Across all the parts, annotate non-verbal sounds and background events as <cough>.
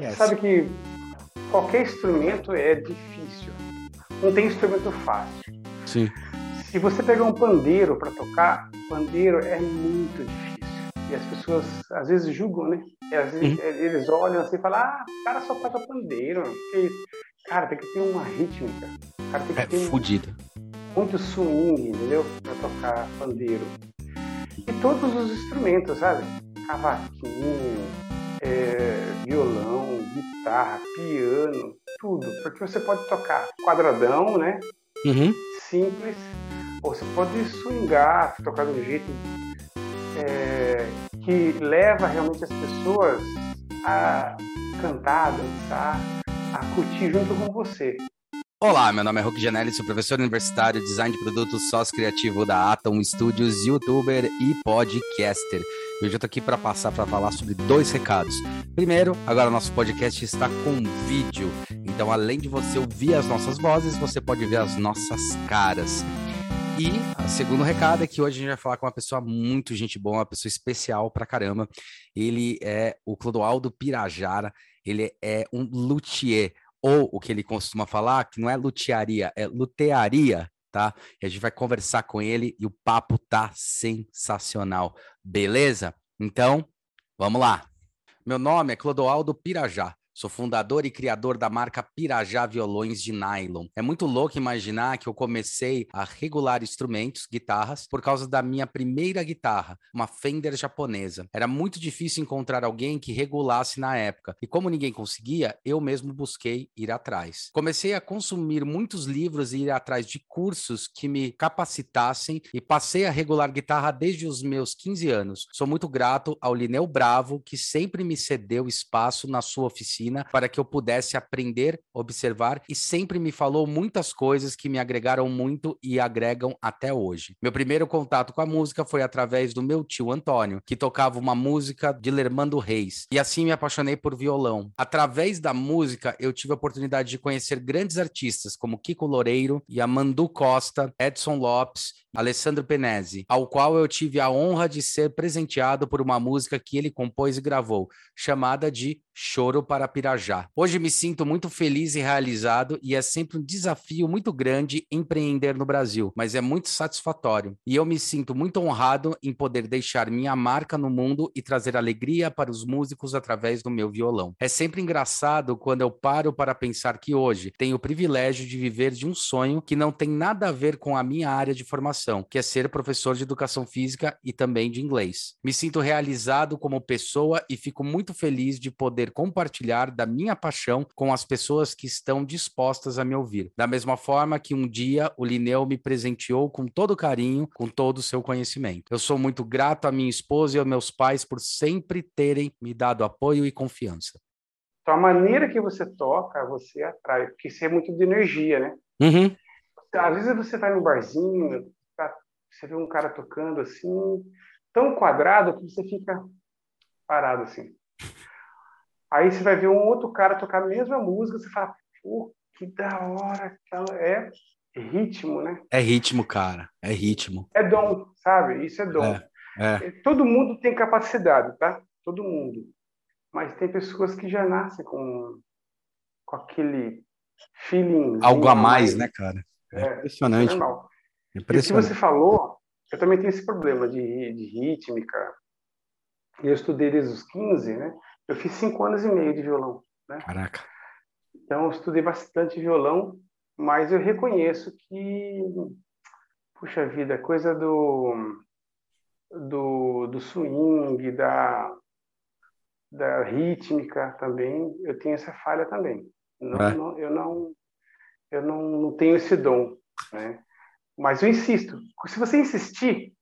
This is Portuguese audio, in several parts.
Yes. Sabe que qualquer instrumento é difícil. Não tem instrumento fácil. Sim. Se você pegar um pandeiro para tocar, pandeiro é muito difícil. E as pessoas às vezes julgam, né? Às vezes, uhum. Eles olham assim e falam: ah, o cara só toca pandeiro. Que... Cara, tem que ter uma rítmica. Cara, tem que é ter fodida. Muito swing, entendeu? Para tocar pandeiro. E todos os instrumentos, sabe? Cavaquinho, é, violão, guitarra, piano, tudo. Porque você pode tocar quadradão, né? Uhum. Simples. Ou você pode swingar, tocar do jeito é, que leva realmente as pessoas a cantar, a dançar, a curtir junto com você. Olá, meu nome é Roque Janelli, sou professor universitário, design de produtos, sócio criativo da Atom Studios, youtuber e podcaster. Eu tô aqui para passar para falar sobre dois recados. Primeiro, agora nosso podcast está com vídeo. Então, além de você ouvir as nossas vozes, você pode ver as nossas caras. E o segundo recado é que hoje a gente vai falar com uma pessoa muito gente boa, uma pessoa especial pra caramba. Ele é o Clodoaldo Pirajara, ele é um luthier, ou o que ele costuma falar, que não é lutearia, é lutearia, tá? E a gente vai conversar com ele e o papo tá sensacional, beleza? Então, vamos lá. Meu nome é Clodoaldo Pirajá. Sou fundador e criador da marca Pirajá Violões de Nylon. É muito louco imaginar que eu comecei a regular instrumentos, guitarras, por causa da minha primeira guitarra, uma Fender japonesa. Era muito difícil encontrar alguém que regulasse na época, e como ninguém conseguia, eu mesmo busquei ir atrás. Comecei a consumir muitos livros e ir atrás de cursos que me capacitassem e passei a regular guitarra desde os meus 15 anos. Sou muito grato ao Lineu Bravo, que sempre me cedeu espaço na sua oficina para que eu pudesse aprender, observar e sempre me falou muitas coisas que me agregaram muito e agregam até hoje. Meu primeiro contato com a música foi através do meu tio Antônio, que tocava uma música de Lermando Reis, e assim me apaixonei por violão. Através da música, eu tive a oportunidade de conhecer grandes artistas como Kiko Loureiro, Yamandu Costa, Edson Lopes Alessandro Penese, ao qual eu tive a honra de ser presenteado por uma música que ele compôs e gravou, chamada de Choro para Pirajá. Hoje me sinto muito feliz e realizado e é sempre um desafio muito grande empreender no Brasil, mas é muito satisfatório. E eu me sinto muito honrado em poder deixar minha marca no mundo e trazer alegria para os músicos através do meu violão. É sempre engraçado quando eu paro para pensar que hoje tenho o privilégio de viver de um sonho que não tem nada a ver com a minha área de formação que é ser professor de educação física e também de inglês. Me sinto realizado como pessoa e fico muito feliz de poder compartilhar da minha paixão com as pessoas que estão dispostas a me ouvir. Da mesma forma que um dia o Lineu me presenteou com todo carinho, com todo o seu conhecimento. Eu sou muito grato à minha esposa e aos meus pais por sempre terem me dado apoio e confiança. Então, a maneira que você toca, você atrai, porque isso é muito de energia, né? Uhum. Às vezes você vai no barzinho, você vê um cara tocando assim, tão quadrado que você fica parado assim. Aí você vai ver um outro cara tocar a mesma música, você fala, pô, que da hora. É ritmo, né? É ritmo, cara. É ritmo. É dom, sabe? Isso é dom. É, é. Todo mundo tem capacidade, tá? Todo mundo. Mas tem pessoas que já nascem com, com aquele feeling. Algo a mais, né, cara? É, é impressionante. É normal. E o que você falou, eu também tenho esse problema de, de rítmica. Eu estudei desde os 15, né? Eu fiz cinco anos e meio de violão. Né? Caraca. Então, eu estudei bastante violão, mas eu reconheço que, puxa vida, coisa do, do, do swing, da, da rítmica também, eu tenho essa falha também. Não, é. não, eu não, eu não, não tenho esse dom, né? Mas eu insisto, se você insistir,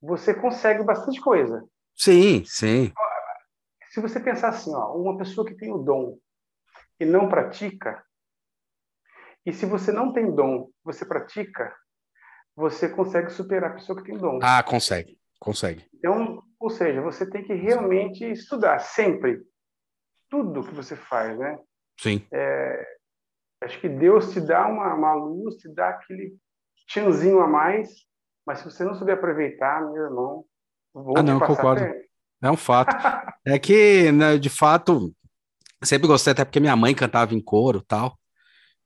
você consegue bastante coisa. Sim, sim. Se você pensar assim, ó, uma pessoa que tem o dom e não pratica, e se você não tem dom, você pratica, você consegue superar a pessoa que tem dom. Ah, consegue, consegue. Então, ou seja, você tem que realmente estudar sempre tudo que você faz, né? Sim. É, acho que Deus te dá uma, uma luz, te dá aquele tchanzinho a mais, mas se você não souber aproveitar, meu irmão, vou ah, não, concordo. É um fato. é que, né, de fato, Sempre gostei, até porque minha mãe cantava em coro tal.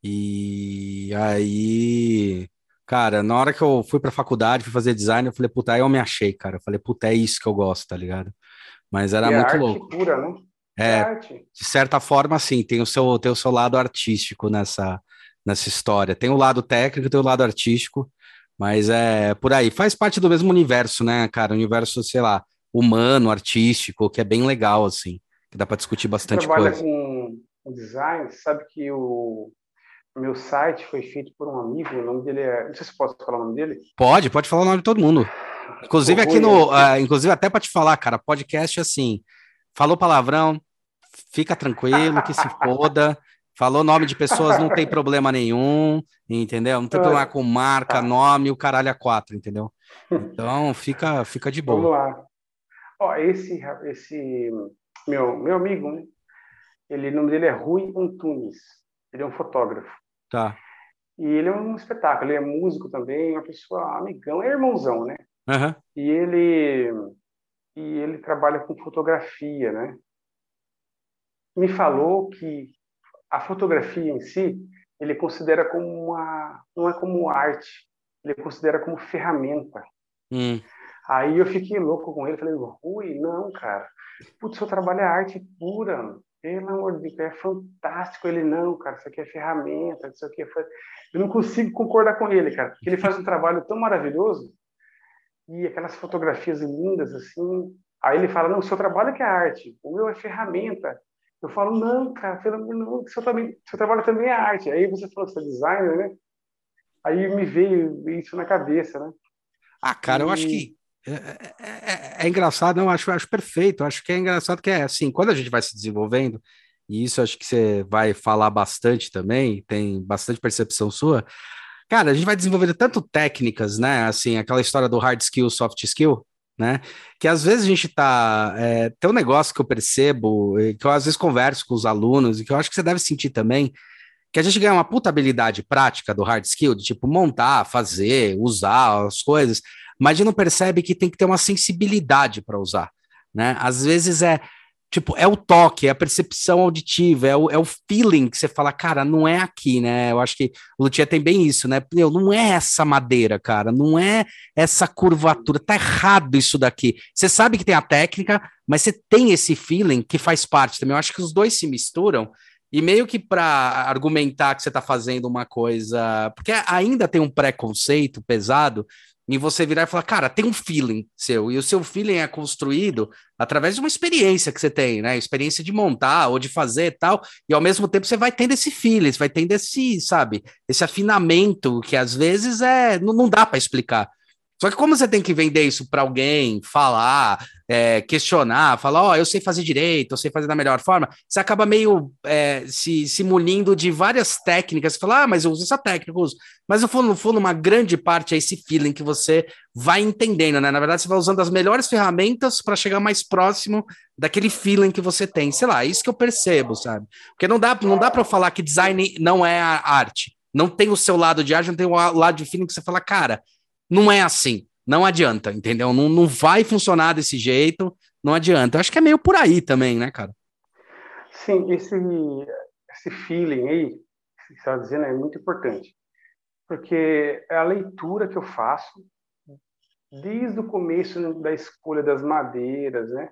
E aí, cara, na hora que eu fui pra faculdade, fui fazer design, eu falei, puta, aí eu me achei, cara. Eu falei, puta, é isso que eu gosto, tá ligado? Mas era E é muito louco. pura, né? É É, de certa forma, sim, tem o seu, tem o seu lado artístico nessa, nessa história. Tem o lado técnico, tem o lado artístico, mas é por aí. Faz parte do mesmo universo, né, cara? Universo, sei lá, humano, artístico, que é bem legal, assim, que dá para discutir bastante Trabalha coisa. com com design, sabe que o meu site foi feito por um amigo, o nome dele é, não sei se posso falar o nome dele. Pode, pode falar o nome de todo mundo. Inclusive aqui no, ah, inclusive até para te falar, cara, podcast assim, falou palavrão, fica tranquilo, que se <laughs> foda. Falou nome de pessoas, não tem problema nenhum, entendeu? Não tem problema com marca, Tá. nome, o caralho a quatro, entendeu? Então fica, fica de Vamos boa. lá. Ó, esse, esse meu, meu amigo, né? Ele, o nome dele é Rui Antunes. Ele é um fotógrafo. Tá. E ele é um espetáculo. Ele é músico também, uma pessoa amigão, é irmãozão, né? Aham. E ele e ele trabalha com fotografia, né? Me falou que a fotografia em si ele considera como uma não é como arte, ele considera como ferramenta. Hum, Aí eu fiquei louco com ele, falei, Rui, não, cara. Putz, seu trabalho é arte pura, pelo amor de Deus, é fantástico. Ele, não, cara, isso aqui é ferramenta, isso aqui é... fa-". Eu não consigo concordar com ele, cara, porque ele faz um trabalho tão maravilhoso e aquelas fotografias lindas, assim. Aí ele fala, não, o seu trabalho é que é arte, o meu é ferramenta. Eu falo, não, cara, pelo amor não, seu, também, seu trabalho também é arte. Aí você falou que você é designer, né? Aí me veio isso na cabeça, né? Ah, cara, eu acho que é, é- é- é engraçado, não, acho, acho perfeito. Acho que é engraçado que é assim, quando a gente vai se desenvolvendo, e isso acho que você vai falar bastante também, tem bastante percepção sua. Cara, a gente vai desenvolvendo tanto técnicas, né? Assim, aquela história do hard skill, soft skill, né? Que às vezes a gente tá. é, tem um negócio que eu percebo, que eu às vezes converso com os alunos, e que eu acho que você deve sentir também, que a gente ganha uma puta habilidade prática do hard skill, de tipo montar, fazer, usar as coisas, mas a gente não percebe que tem que ter uma sensibilidade para usar, né? Às vezes é tipo, é o toque, é a percepção auditiva, é o, é o feeling que você fala, cara, não é aqui, né? Eu acho que o Luthier tem bem isso, né? Meu, não é essa madeira, cara, não é essa curvatura, tá errado isso daqui. Você sabe que tem a técnica, mas você tem esse feeling que faz parte também. Eu acho que os dois se misturam e meio que para argumentar que você está fazendo uma coisa. Porque ainda tem um preconceito pesado em você virar e falar, cara, tem um feeling seu, e o seu feeling é construído através de uma experiência que você tem, né? Experiência de montar ou de fazer e tal, e ao mesmo tempo você vai tendo esse feeling, você vai tendo esse, sabe, esse afinamento que às vezes é não, não dá para explicar. Só que como você tem que vender isso para alguém, falar, é, questionar, falar, ó, eu sei fazer direito, eu sei fazer da melhor forma, você acaba meio é, se, se munindo de várias técnicas, você fala, ah, mas eu uso essa técnica, eu uso. Mas no fundo, no fundo, uma grande parte é esse feeling que você vai entendendo, né? Na verdade, você vai usando as melhores ferramentas para chegar mais próximo daquele feeling que você tem. Sei lá, é isso que eu percebo, sabe? Porque não dá, não dá para eu falar que design não é arte. Não tem o seu lado de arte, não tem o lado de feeling que você fala, cara, não é assim. Não adianta, entendeu? Não, não vai funcionar desse jeito, não adianta. Eu acho que é meio por aí também, né, cara? Sim, esse, esse feeling aí, que você está dizendo, é muito importante. Porque é a leitura que eu faço desde o começo da escolha das madeiras, né?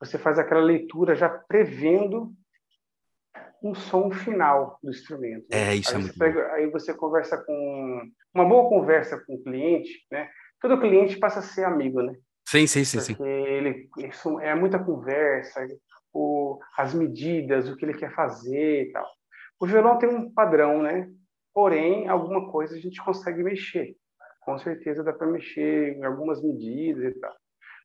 Você faz aquela leitura já prevendo um som final do instrumento. né? É, isso aí é você muito pega, Aí você conversa com... Uma boa conversa com o cliente, né? Todo cliente passa a ser amigo, né? Sim, sim, sim, sim. porque ele isso é muita conversa, o, as medidas, o que ele quer fazer e tal. O violão tem um padrão, né? Porém, alguma coisa a gente consegue mexer. Com certeza dá para mexer em algumas medidas e tal,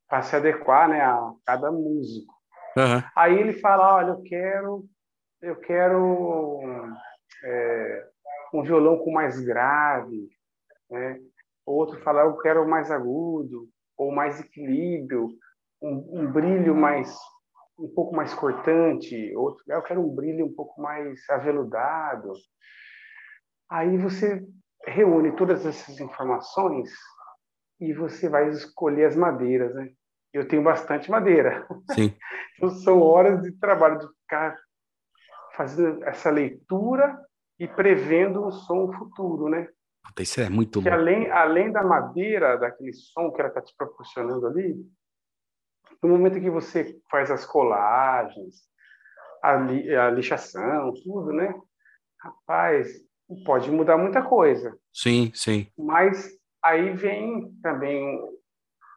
para se adequar, né, a cada músico. Uhum. Aí ele fala, olha, eu quero, eu quero é, um violão com mais grave, né? Outro fala, eu quero mais agudo ou mais equilíbrio, um, um, brilho mais um pouco mais cortante, outro, eu quero um brilho um pouco mais aveludado. Aí você reúne todas essas informações e você vai escolher as madeiras, né? Eu tenho bastante madeira. Sim. <laughs> Então são horas de trabalho de ficar fazendo essa leitura e prevendo um som futuro, né? Isso é muito que além, além da madeira, daquele som que ela está te proporcionando ali, no momento que você faz as colagens, a, li, a lixação, tudo, né? Rapaz, pode mudar muita coisa. Sim, sim. Mas aí vem também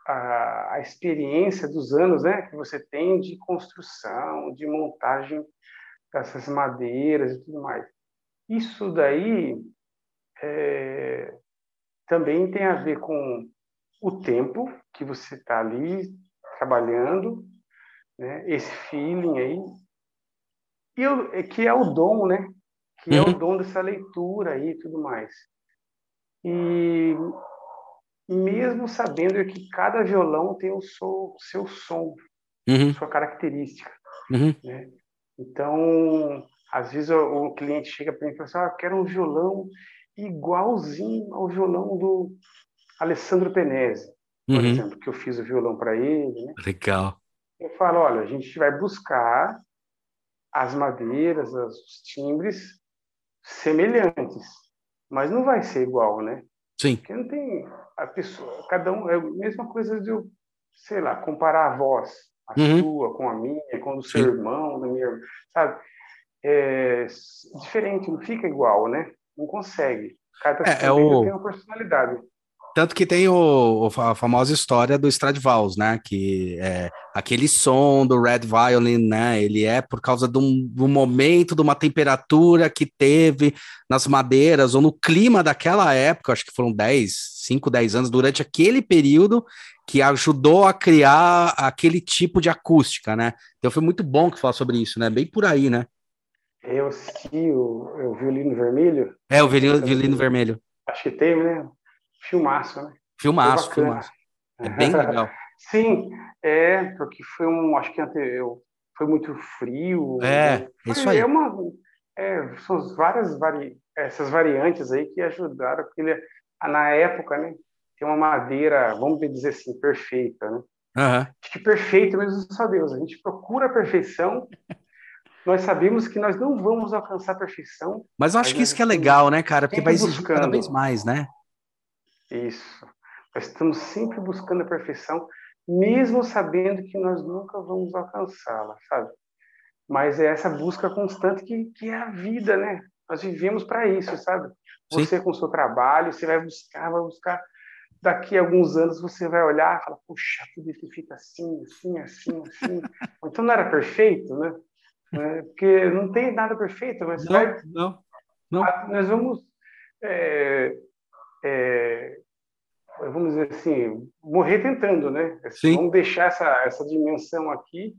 a, a experiência dos anos, né? Que você tem de construção, de montagem dessas madeiras e tudo mais. Isso daí é, também tem a ver com o tempo que você está ali trabalhando, né? esse feeling aí, e eu, é que é o dom, né? Que é o uhum. dom dessa leitura aí e tudo mais. E mesmo sabendo que cada violão tem o seu, seu som, uhum. sua característica. Uhum. Né? Então, às vezes o, cliente chega para mim e fala assim, ah, eu quero um violão igualzinho ao violão do Alessandro Penese, por uhum. exemplo, que eu fiz o violão para ele. Né? Legal. Eu falo, olha, a gente vai buscar as madeiras, os timbres semelhantes, mas não vai ser igual, né? Sim. Porque não tem a pessoa, cada um é a mesma coisa de eu, sei lá, comparar a voz, a uhum. sua com a minha, com a do seu Sim. irmão, da minha, sabe? É diferente, não fica igual, né? Não consegue. Cada é, é o... tem uma personalidade. Tanto que tem o, a famosa história do Stradivarius, né? Que é aquele som do Red Violin, né? Ele é por causa de um, momento, de uma temperatura que teve nas madeiras, ou no clima daquela época, acho que foram 10, 5, 10 anos, durante aquele período, que ajudou a criar aquele tipo de acústica, né? Então foi muito bom que falar sobre isso, né? Bem por aí, né? Eu assisti o, o Violino Vermelho. É, o Violino, Violino Vermelho. Acho que teve, né? Filmaço, né? Filmaço, filmaço. É bem legal. <laughs> Sim, é, porque foi um, acho que eu, foi muito frio. É, né? isso aí. É uma, é, são várias vari, essas variantes aí que ajudaram, porque ele, na época, né, tem uma madeira, vamos dizer assim, perfeita, né? Uhum. Acho que perfeito mesmo só Deus. A gente procura a perfeição, <laughs> nós sabemos que nós não vamos alcançar a perfeição. Mas eu acho que isso que é legal, né, cara? Porque vai exigir cada vez mais, né? Isso. Nós estamos sempre buscando a perfeição, mesmo sabendo que nós nunca vamos alcançá-la, sabe? Mas é essa busca constante que, que é a vida, né? Nós vivemos para isso, sabe? Você Sim. com o seu trabalho, você vai buscar, vai buscar. Daqui a alguns anos você vai olhar e falar, puxa, tudo isso fica assim, assim, assim, assim. <laughs> então não era perfeito, né? É, porque não tem nada perfeito, mas não, vai, não, não. nós vamos é, é, vamos dizer assim, morrer tentando, né? Sim. Vamos deixar essa, essa dimensão aqui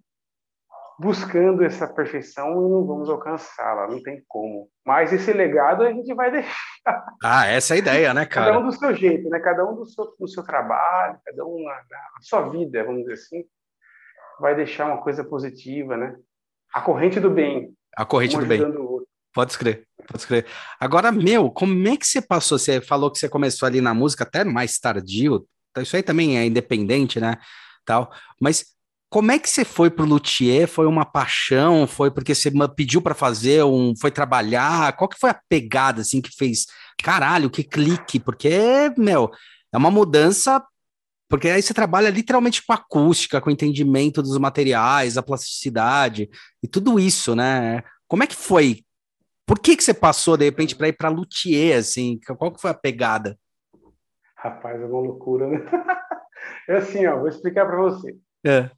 buscando essa perfeição e não vamos alcançá-la, não tem como. Mas esse legado a gente vai <laughs> deixar. Ah, essa é a ideia, né, cara? Cada um do seu jeito, né? Cada um do seu, do seu trabalho, cada um na, na sua vida, vamos dizer assim, vai deixar uma coisa positiva, né? A corrente do bem. A corrente um do bem. Pode escrever, pode escrever. Agora, meu, como é que você passou? Você falou que você começou ali na música até mais tardio. Então isso aí também é independente, né? Tal. Mas como é que você foi pro luthier? Foi uma paixão? Foi porque você pediu para fazer? Um, foi trabalhar? Qual que foi a pegada assim que fez? Caralho, que clique! Porque, meu, é uma mudança. Porque aí você trabalha literalmente com acústica, com entendimento dos materiais, a plasticidade e tudo isso, né? Como é que foi por que, que você passou, de repente, para ir para luthier, assim? Qual que foi a pegada? Rapaz, é uma loucura, né? <laughs> É assim, ó, vou explicar para você. É.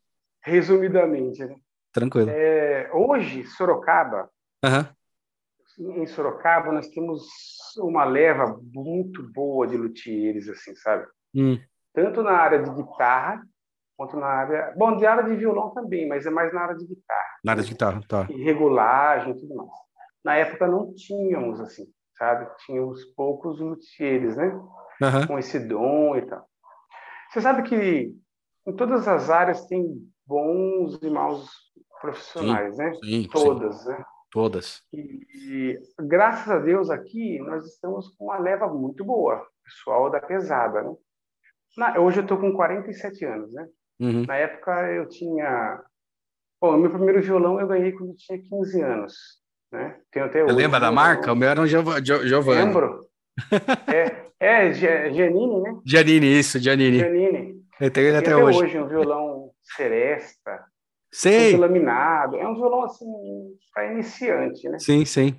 Resumidamente, né? Tranquilo. É, hoje, Sorocaba, uhum. em Sorocaba, nós temos uma leva muito boa de luthiers, assim, sabe? Hum. Tanto na área de guitarra, quanto na área... Bom, de área de violão também, mas é mais na área de guitarra. Na área de guitarra, tá. E regulagem e tudo mais na época não tínhamos assim, sabe? Tínhamos poucos luthiers, né? Uhum. Com esse dom e tal. Você sabe que em todas as áreas tem bons e maus profissionais, sim, né? Sim, todas, sim. né? Todas. E, e, graças a Deus aqui nós estamos com uma leva muito boa, pessoal da pesada, né? Na, hoje eu estou com 47 anos, né? Uhum. Na época eu tinha... Bom, meu primeiro violão eu ganhei quando eu tinha 15 anos né? Tenho até hoje. lembra da marca? O meu era um Giovanni. Lembro. é, é Giannini, né? Giannini, isso, Giannini. Giannini. Eu tenho ele até, até hoje. hoje um violão Seresta. Sei. Laminado. É um violão, assim, para iniciante, né? Sim, sim.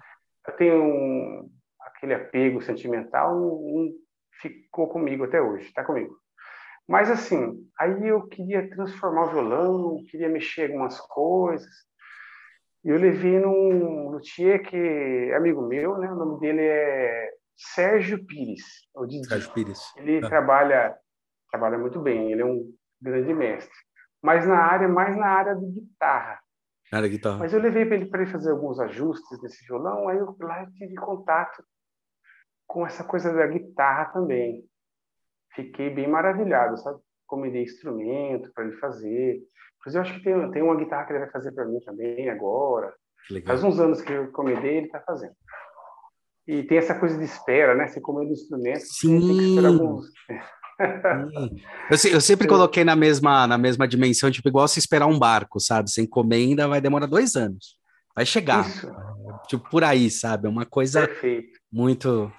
Eu tenho um, aquele apego sentimental, um, um ficou comigo até hoje, está comigo. Mas assim, aí eu queria transformar o violão, queria mexer algumas coisas. E eu levei num luthier que é amigo meu, né? O nome dele é Sérgio Pires. O Sérgio Pires. Ele ah. trabalha trabalha muito bem, ele é um grande mestre. Mas na área, mais na área de guitarra. Área de guitarra. Mas eu levei para ele para ele fazer alguns ajustes nesse violão, aí eu lá eu tive contato com essa coisa da guitarra também. Fiquei bem maravilhado, sabe? Comendei instrumento para ele fazer. Inclusive, eu acho que tem, tem uma guitarra que ele vai fazer para mim também agora. Faz uns anos que eu encomendei, ele está fazendo. E tem essa coisa de espera, né? Você comendo instrumento, Sim. tem que esperar alguns. eu, eu, sempre <laughs> coloquei na mesma, na mesma dimensão, tipo, igual se esperar um barco, sabe? Você encomenda, vai demorar dois anos. Vai chegar. Isso. Tipo, por aí, sabe? É uma coisa Perfeito. muito.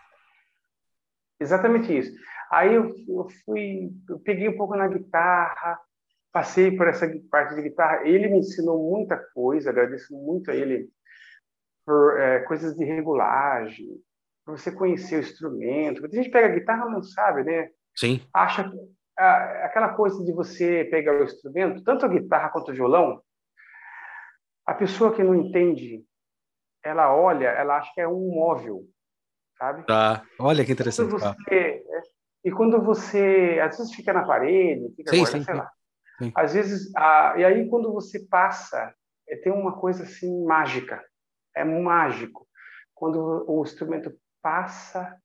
Exatamente isso. Aí eu, eu fui, eu peguei um pouco na guitarra, passei por essa parte de guitarra. Ele me ensinou muita coisa, agradeço muito a ele por é, coisas de regulagem, para você conhecer o instrumento. Porque a gente pega a guitarra não sabe, né? Sim. Acha que ah, aquela coisa de você pegar o instrumento, tanto a guitarra quanto o violão, a pessoa que não entende, ela olha, ela acha que é um móvel, sabe? Tá. Olha que interessante. Quando você, é, e quando você, às vezes fica na parede, fica sim, guarda, sim, sei sim. lá. Sim. Às vezes, a, e aí quando você passa, é, tem uma coisa assim mágica, é mágico. Quando o instrumento passa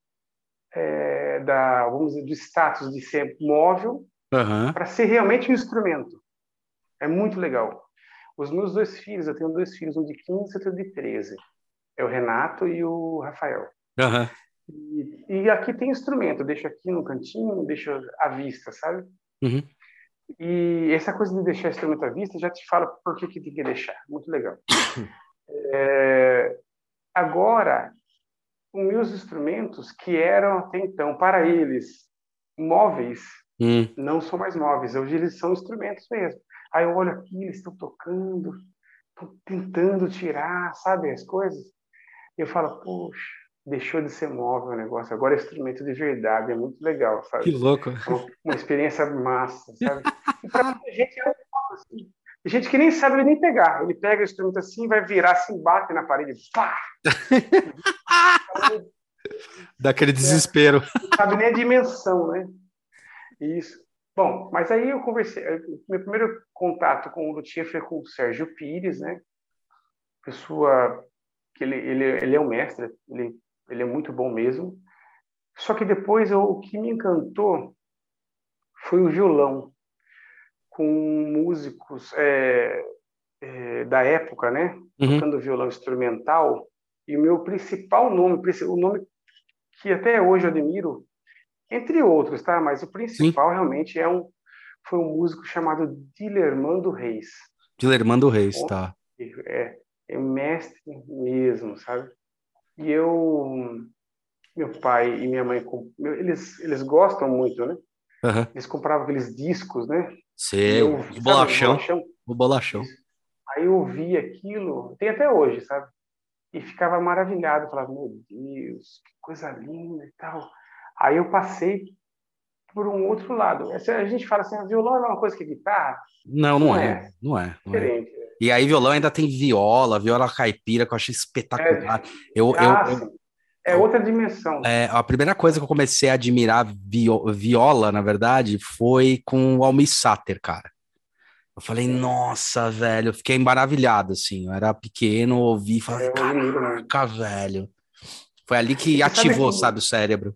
é, da, vamos dizer, do status de ser móvel uhum. para ser realmente um instrumento. É muito legal. Os meus dois filhos, eu tenho dois filhos, um de 15 e outro de 13. É o Renato e o Rafael. Uhum. E, aqui tem instrumento, deixo aqui no cantinho, deixo à vista, sabe? Uhum. E essa coisa de deixar instrumento à vista já te fala por que, que tem que deixar. Muito legal. <coughs> É, agora, os meus instrumentos, que eram até então, para eles, móveis, hum. não são mais móveis. Hoje eles são instrumentos mesmo. Aí eu olho aqui, eles estão tocando, estão tentando tirar, sabe, as coisas. Eu falo, poxa, deixou de ser móvel o negócio, agora é instrumento de verdade, é muito legal, sabe? Que louco. É uma, uma experiência massa, sabe? E para muita gente é assim. Tem gente que nem sabe nem pegar. Ele pega o instrumento assim, vai virar assim, bate na parede, pá! <laughs> Daquele desespero. Não sabe nem a dimensão, né? Isso. Bom, mas aí eu conversei. Meu primeiro contato com o luthier foi com o Sérgio Pires, né? Pessoa que ele, ele, ele é um mestre, ele, ele é muito bom mesmo. Só que depois eu, o que me encantou foi o violão, com músicos é, é, da época, né? Uhum. Tocando violão instrumental. E o meu principal nome, o nome que até hoje eu admiro, entre outros, tá? Mas o principal Sim. realmente é um foi um músico chamado Dilermando Reis. Dilermando Reis, tá. É, é mestre mesmo, sabe? E eu, meu pai e minha mãe, eles eles gostam muito, né? Uhum. Eles compravam aqueles discos, né? Seu, o bolachão. O bolachão. Aí eu ouvi aquilo, tem até hoje, sabe? e ficava maravilhado, falava, meu Deus, que coisa linda e tal. Aí eu passei por um outro lado. A gente fala assim, violão é uma coisa que guitarra? Não, não, não é, é, Não é. Não é. Diferente. É. E aí violão ainda tem viola, viola caipira, que eu achei espetacular. É, eu, ah, eu, eu, é outra dimensão. É, a primeira coisa que eu comecei a admirar viola, na verdade, foi com o Almir Sater, cara. Eu falei, nossa, velho, eu fiquei maravilhado, assim. Eu era pequeno, ouvi e falei, é, caraca, velho. Foi ali que ativou, sabe, o cérebro.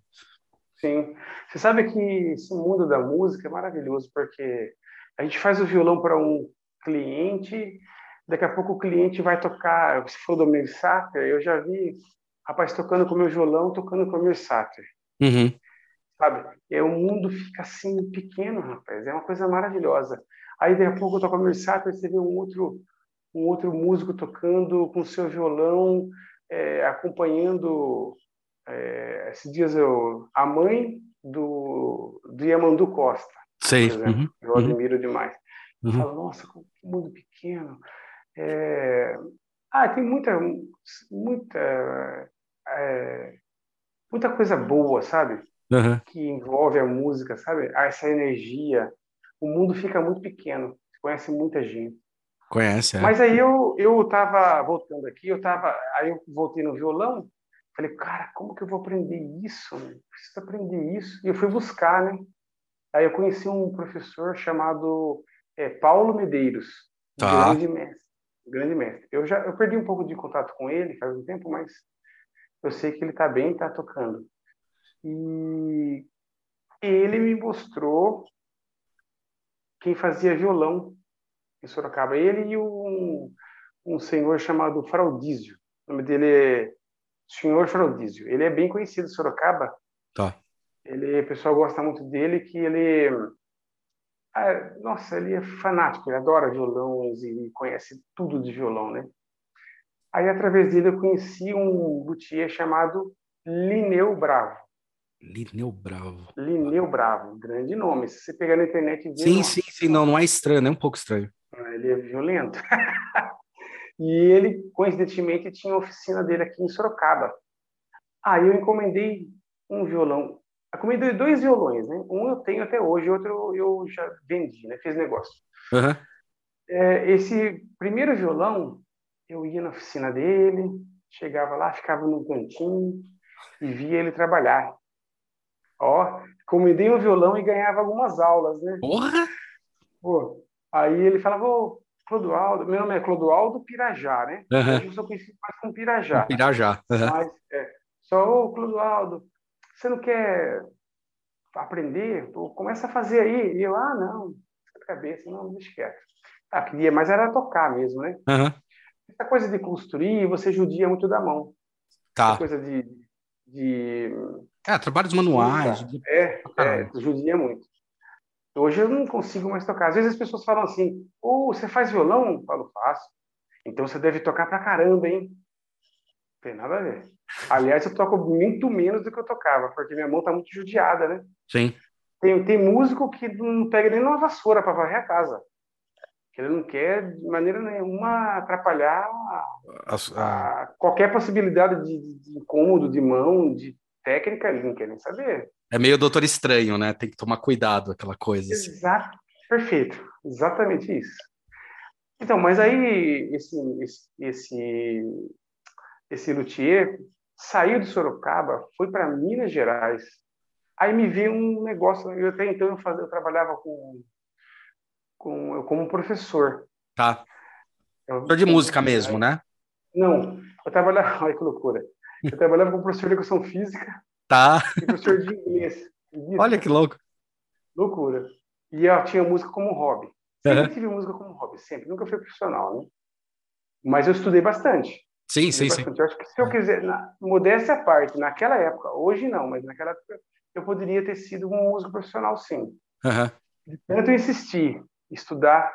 Sim. Você sabe que esse mundo da música é maravilhoso, porque a gente faz o violão para um cliente, daqui a pouco o cliente vai tocar, você falou do Mir Sater, eu já vi rapaz tocando com o meu violão, tocando com o Mir Sater. Uhum. Sabe? E o mundo fica assim pequeno, rapaz. É uma coisa maravilhosa. Aí daqui a pouco eu toco a Mirsato, você vê um outro, um outro músico tocando com seu violão, é, acompanhando é, esses dias eu a mãe do, do Yamandu Costa, Sei. por exemplo, Uhum, eu uhum. admiro demais. Uhum. falo, nossa, que mundo pequeno. É, Ah, tem muita, muita, é, muita coisa boa, sabe? Uhum. Que envolve a música, sabe? Ah, Essa energia. O mundo fica muito pequeno. Conhece muita gente. Conhece, é? Mas aí eu eu tava voltando aqui, eu tava, aí eu voltei no violão, falei, cara, como que eu vou aprender isso? né? Preciso aprender isso. E eu fui buscar, né? Aí eu conheci um professor chamado é, Paulo Medeiros, Tá. grande mestre, grande mestre. Eu já eu perdi um pouco de contato com ele faz um tempo, mas eu sei que ele está bem, está tocando. E ele me mostrou quem fazia violão em Sorocaba. Ele e um, um senhor chamado Fraudísio. O nome dele é Senhor Fraudísio. Ele é bem conhecido em Sorocaba. Tá. Ele, o pessoal gosta muito dele, que ele... ah, nossa, ele é fanático, ele adora violões e conhece tudo de violão, né? Aí, através dele, eu conheci um luthier chamado Lineu Bravo. Lineu Bravo. Lineu Bravo, grande nome. Se você pegar na internet. Sim, sim, sim. Não, não é estranho, nem um pouco estranho. Ele é violento. <laughs> e ele, coincidentemente, tinha a oficina dele aqui em Sorocaba. Aí eu encomendei um violão. Encomendei dois violões, né? Um eu tenho até hoje, outro eu já vendi, né? Fiz negócio. Uhum. É, esse primeiro violão, eu ia na oficina dele, chegava lá, ficava no cantinho e via ele trabalhar. Ó, encomendei um violão e ganhava algumas aulas, né? Porra! Pô, aí ele falava, ô, Clodoaldo, meu nome é Clodoaldo Pirajá, né? Hoje eu sou conhecido mais como Pirajá. Pirajá. Uhum. Mas, é, só, ô, Clodoaldo, você não quer aprender? Pô, começa a fazer aí. E eu, ah, não, cabeça, não, deixa quieto. Ah, queria, mas era tocar mesmo, né? Uhum. Essa coisa de construir, você judia muito da mão. Essa Tá. coisa de... de É, trabalhos manuais. É, é, judia muito. Hoje eu não consigo mais tocar. Às vezes as pessoas falam assim: Ô, você faz violão? Eu falo, faço. Então você deve tocar pra caramba, hein? Não tem nada a ver. Aliás, eu toco muito menos do que eu tocava, porque minha mão tá muito judiada, né? Sim. Tem, tem músico que não pega nem uma vassoura para varrer a casa. Que ele não quer, de maneira nenhuma, atrapalhar A- a- a- qualquer possibilidade de, de, de incômodo, de mão, de técnica, ele não quer nem saber. É meio doutor estranho, né? Tem que tomar cuidado, aquela coisa. Assim. Exato, perfeito, exatamente isso. Então, mas aí esse esse esse, esse luthier saiu de Sorocaba, foi para Minas Gerais. Aí me veio um negócio, eu até então eu, fazia, eu trabalhava com com eu como professor. Tá. Eu, Professor de música mesmo, né? Não, eu trabalhava, <laughs> olha que loucura. Eu trabalhava como professor de educação física Tá. e professor de inglês. Isso, Olha que louco. loucura. E eu tinha música como hobby. Sempre Uhum. tive música como hobby, sempre. Nunca fui profissional, né? Mas eu estudei bastante. Sim, Estudei sim, sim. bastante. Eu acho que se eu quiser, na, modéstia à parte, naquela época, hoje não, mas naquela época, eu poderia ter sido um músico profissional, sim. Uhum. De tanto eu insistir, estudar,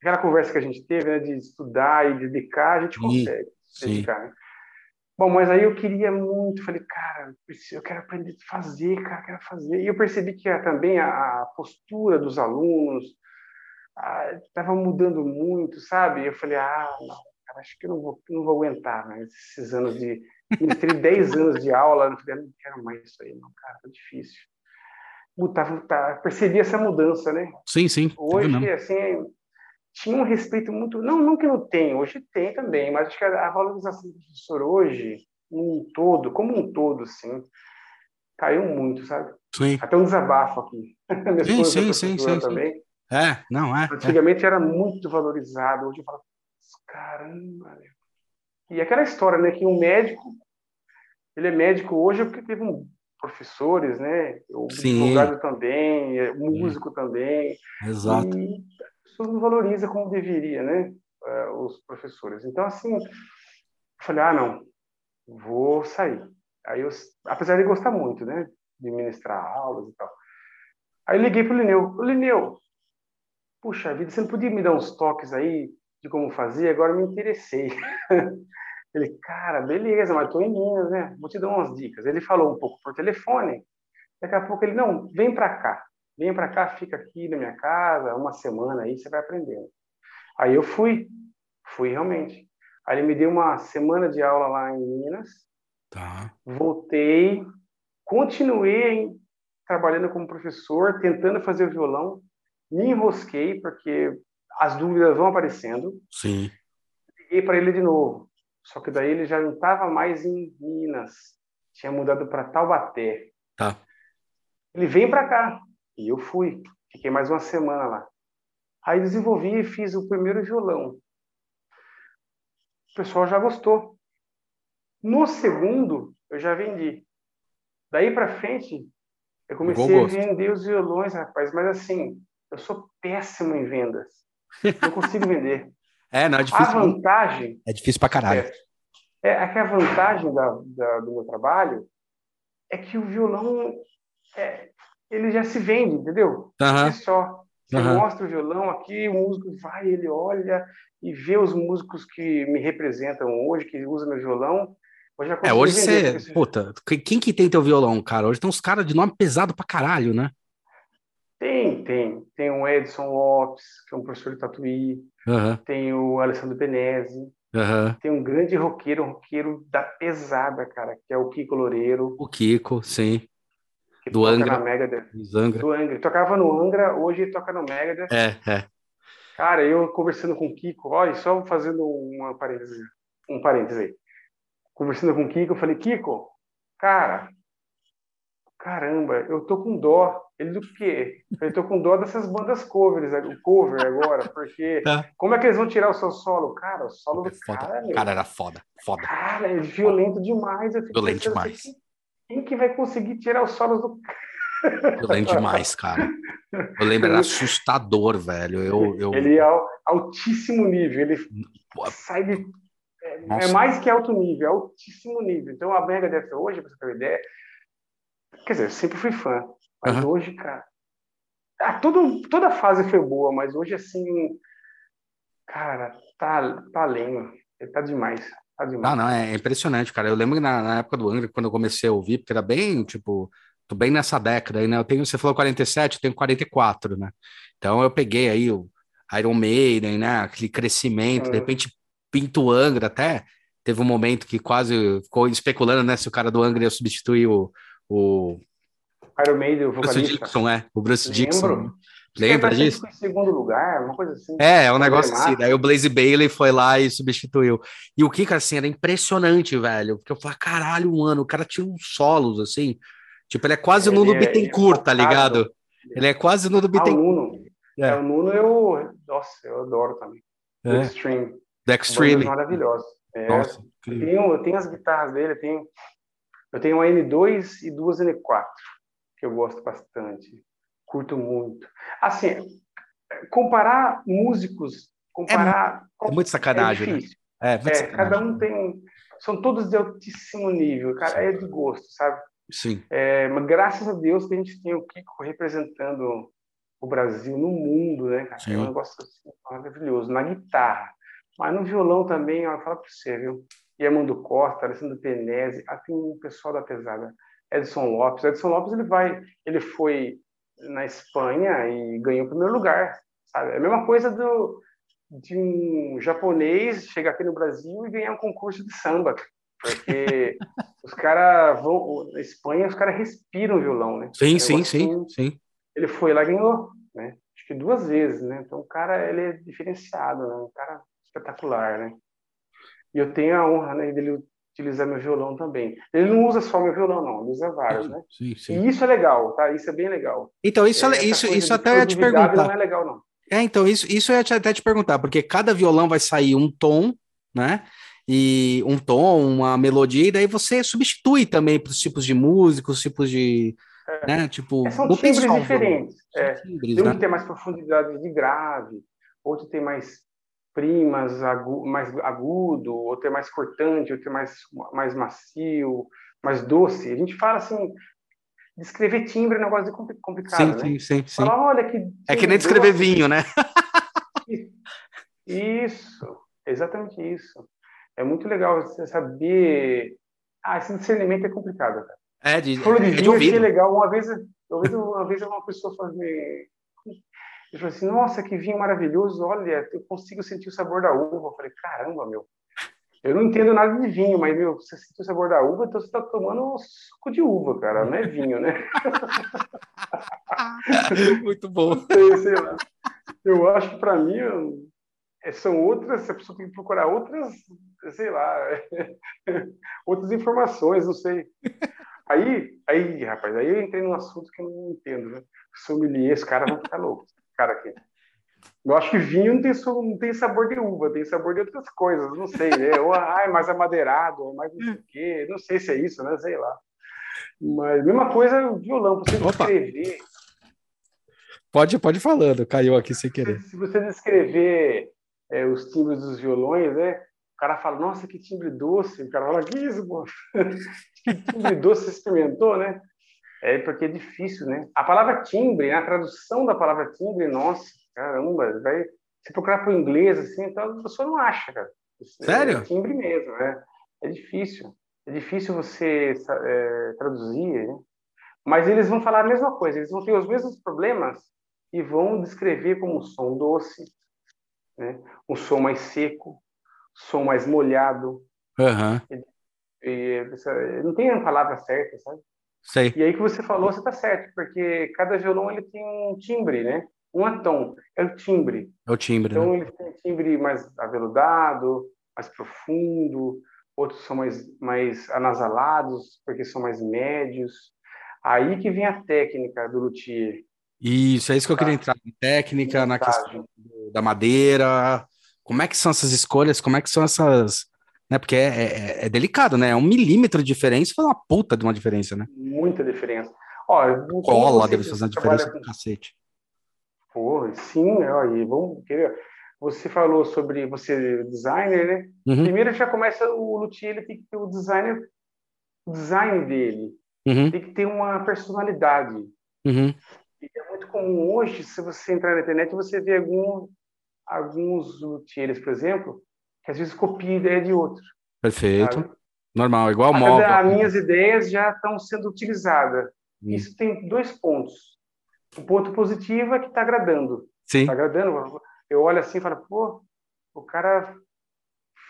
aquela conversa que a gente teve, né, de estudar e dedicar, a gente Sim, consegue se sim. dedicar, né? Bom, mas aí eu queria muito, falei, cara, eu quero aprender a fazer, cara, quero fazer. E eu percebi que a- também a, postura dos alunos estava mudando muito, sabe? Eu falei, ah, não, cara, acho que eu não vou, não vou aguentar mais esses anos de... Ministrei 10 <laughs> anos de aula, eu falei, ah, não quero mais isso aí, não, cara, tá difícil. Mudava, tá, percebi essa mudança, né? Sim, sim. Hoje, assim, tinha um respeito muito. Não, não que não tem, hoje tem também, mas acho que a valorização do professor hoje, um todo, como um todo, assim, caiu muito, sabe? Sim. Até um desabafo aqui. <laughs> Sim, é sim, sim, sim, sim. também. É, não, é. é. Antigamente era muito valorizado, hoje eu falo, caramba. meu. E aquela história, né, que um médico, ele é médico hoje porque teve um professores, né, o Sim. advogado também, é, músico também, Exato. e pessoas não valorizam como deveria, né? eh, os professores. Então, assim, eu falei, ah, não, vou sair. Aí eu, apesar de gostar muito, né? De ministrar aulas e tal. Aí liguei pro Lineu. Lineu, puxa vida, você não podia me dar uns toques aí de como fazer? Agora me interessei. <laughs> Ele, cara, beleza, mas tô em Minas, né? Vou te dar umas dicas. Ele falou um pouco por telefone. Daqui a pouco ele, não, vem para cá. Vem para cá, fica aqui na minha casa, uma semana aí, você vai aprendendo. Aí eu fui, fui realmente. Aí ele me deu uma semana de aula lá em Minas. Tá. Voltei, continuei trabalhando como professor, tentando fazer o violão. Me enrosquei, porque as dúvidas vão aparecendo. Sim. Liguei para ele de novo. Só que daí ele já não estava mais em Minas. Tinha mudado para Taubaté. Tá. Ele vem para cá. E eu fui. Fiquei mais uma semana lá. Aí desenvolvi e fiz o primeiro violão. O pessoal já gostou. No segundo, eu já vendi. Daí para frente, eu comecei a vender os violões, rapaz. Mas assim, eu sou péssimo em vendas. Não consigo vender. <laughs> É, não, é difícil. A vantagem. É difícil pra caralho. É, é que a vantagem da, da, do meu trabalho é que o violão é, ele já se vende, entendeu? Uhum. É só. Você uhum. mostra o violão aqui, o músico vai, ele olha e vê os músicos que me representam hoje, que usam meu violão. Hoje é, hoje você. Puta, quem que tem teu violão, cara? Hoje tem uns caras de nome pesado pra caralho, né? Tem, tem. Tem o Edson Lopes, que é um professor de tatuí. Uhum. Tem o Alessandro Benesi. Uhum. Tem um grande roqueiro, um roqueiro da pesada, cara, que é o Kiko Loureiro. O Kiko, sim. Que do toca Angra. na Megadeth. Do Angra. Tocava no Angra, hoje toca no Megadeth. É, é. Cara, eu conversando com o Kiko, olha, só fazendo uma parêntese, um parêntese aí. Conversando com o Kiko, eu falei, Kiko, cara, caramba, eu tô com dó. Ele do quê? Eu tô com dó dessas bandas covers, o cover agora, porque <laughs> Tá. como é que eles vão tirar o seu solo? Cara, o solo do Foda. cara, O meu, cara era foda, foda. cara, é violento demais. Eu Violento pensando demais. assim, Quem que vai conseguir tirar os solos do cara? Violento demais, cara. Eu lembro, era assustador, velho. Eu, eu... Ele é altíssimo nível, ele Pô, sai de. É, é mais que alto nível, é altíssimo nível. Então a Megadeth hoje, pra você ter uma ideia, quer dizer, eu sempre fui fã, mas Aham. hoje, cara. Ah, todo, toda fase foi boa, mas hoje, assim. Cara, tá, tá além, ele tá demais. Tá. Ah, não, é impressionante, cara. Eu lembro que na, na época do Angra, quando eu comecei a ouvir, porque era bem, tipo, tô bem nessa década aí, né? Eu tenho, você falou 47, eu tenho 44, né? Então eu peguei aí o Iron Maiden, né? Aquele crescimento, de Hum. repente pinta o Angra até. Teve um momento que quase ficou especulando, né? Se o cara do Angra ia substituir o, o Iron Maiden, o Bruce vocalista. Dixon, é. O Bruce Lembro. Dixon. Lembra disso? em segundo lugar, uma coisa assim. É, é um negócio assim. Daí o Blaze Bailey foi lá e substituiu. E o Kika, assim, era impressionante, velho. Porque eu falei, caralho, mano, o cara tinha uns solos, assim. Tipo, ele é quase o Nuno é- Bittencourt, tá é ligado? Ele é quase o Nuno Ah, o Bittencourt. Nuno. É. É. o Nuno eu. Nossa, eu adoro também. Do É. Extreme. Do Extreme. maravilhosas. É, Nossa, eu, tenho, eu tenho as guitarras dele, eu tenho, eu tenho uma N2 e duas N4, que eu gosto bastante. Curto muito. Assim, comparar músicos, comparar. É muito sacanagem, né? difícil. É, muito É, sacanagem. cada um tem. São todos de altíssimo nível, cara, é de gosto, sabe? Sim. É, mas graças a Deus que a gente tem o Kiko representando o Brasil no mundo, né, cara? Sim. É um negócio assim, maravilhoso. Na guitarra, mas no violão também, ó, fala pra você, viu? Yamandu Costa, Alessandro Penese, ah, tem um pessoal da pesada, Edson Lopes. Edson Lopes, ele vai, ele foi na Espanha e ganhou o primeiro lugar, sabe? É a mesma coisa do de um japonês chegar aqui no Brasil e ganhar um concurso de samba, porque <laughs> os caras vão na Espanha, os caras respiram o violão, né? Sim, Um sim, sim, sim. Ele foi lá e ganhou, né? Acho que duas vezes, né? Então o cara ele é diferenciado, né? Um cara espetacular, né? E eu tenho a honra, né, dele utilizar meu violão também. Ele não usa só meu violão, não, ele usa vários, né? Sim, sim. E isso é legal, tá? Isso é bem legal. Então, isso, É, é, isso, isso até eu ia te perguntar. Não é legal, não. É, então, isso, isso eu ia te- até te perguntar, porque cada violão vai sair um tom, né? E um tom, uma melodia, e daí você substitui também para os tipos de música, os tipos de. Né? Tipo, É, são timbres diferentes. são É, timbres, Tem um né? que tem mais profundidade de grave, outro tem mais primas, agu, mais agudo, outro é mais cortante, outro é mais, mais macio, mais doce. A gente fala assim, descrever timbre é um negócio complicado, Sim, né? sim, sim, sim. Fala, olha que É que nem descrever doce. vinho, né? <laughs> Isso, exatamente isso. É muito legal você saber. Ah, esse discernimento é complicado, cara. É, de, Flor de é de vinho achei ouvido. legal. Uma vez, uma vez, uma vez uma pessoa falou assim, ele falou assim, nossa, que vinho maravilhoso, olha, eu consigo sentir o sabor da uva. Eu falei, caramba, meu, eu não entendo nada de vinho, mas, meu, você sentiu o sabor da uva, então você está tomando suco de uva, cara, não é vinho, né? <laughs> Muito bom. sei, sei lá. Eu acho que para mim é, são outras, a pessoa tem que procurar outras, sei lá, <laughs> outras informações, não sei. Aí, aí, rapaz, aí eu entrei num assunto que eu não entendo, né? Sommelier, os caras vão ficar loucos, esse cara aqui. Eu acho que vinho não tem, não tem sabor de uva, tem sabor de outras coisas, não sei, né? Ou ah, é mais amadeirado, ou mais não sei o quê, não sei se é isso, né? Sei lá. Mas mesma coisa, violão, você Opa. descrever, Pode, pode ir falando, caiu aqui sem querer. se você descrever é, os timbres dos violões, né? O cara fala, nossa, que timbre doce. O cara fala, que isso, pô? <laughs> que timbre doce você experimentou, né? É porque é difícil, né? A palavra timbre, a tradução da palavra timbre, nossa, caramba, vai... Se procurar para o inglês, assim, então a pessoa não acha, cara. Sério? É timbre mesmo, né? É difícil. É difícil você é, traduzir, né? Mas eles vão falar a mesma coisa, eles vão ter os mesmos problemas e vão descrever como um som doce, né? um som mais seco, som mais molhado. Aham, E, essa- não tem a palavra certa, sabe? Sei. E aí que você falou, você está certo, porque cada violão ele tem um timbre, né? Um é tom, é o timbre. É o timbre, né? Então ele tem um timbre mais aveludado, mais profundo, outros são mais, mais anasalados, porque são mais médios. Aí que vem a técnica do luthier. Isso, é isso que eu queria Tá. entrar. Na técnica, na questão da madeira. Como é que são essas escolhas? Como é que são essas. Né? Porque é, é- é delicado, né? É um milímetro de diferença faz uma puta de uma diferença, né? Muita diferença. Ó, Cola deve fazer uma diferença com cacete. Pô, sim, ó, e vamos querer. Você falou sobre você é designer, né? Uhum, Primeiro já começa o luthier, ele tem que ter o designer, o design dele, uhum, tem que ter uma personalidade. uhum. E é muito comum hoje, se você entrar na internet, você vê algum, alguns luthiers, por exemplo, que às vezes copiam a ideia de outro. Perfeito. sabe? Normal, igual móvel. As minhas ideias já estão sendo utilizadas. Hum. Isso tem dois pontos. O ponto positivo é que está agradando. Sim, Está agradando. Eu olho assim e falo, pô, o cara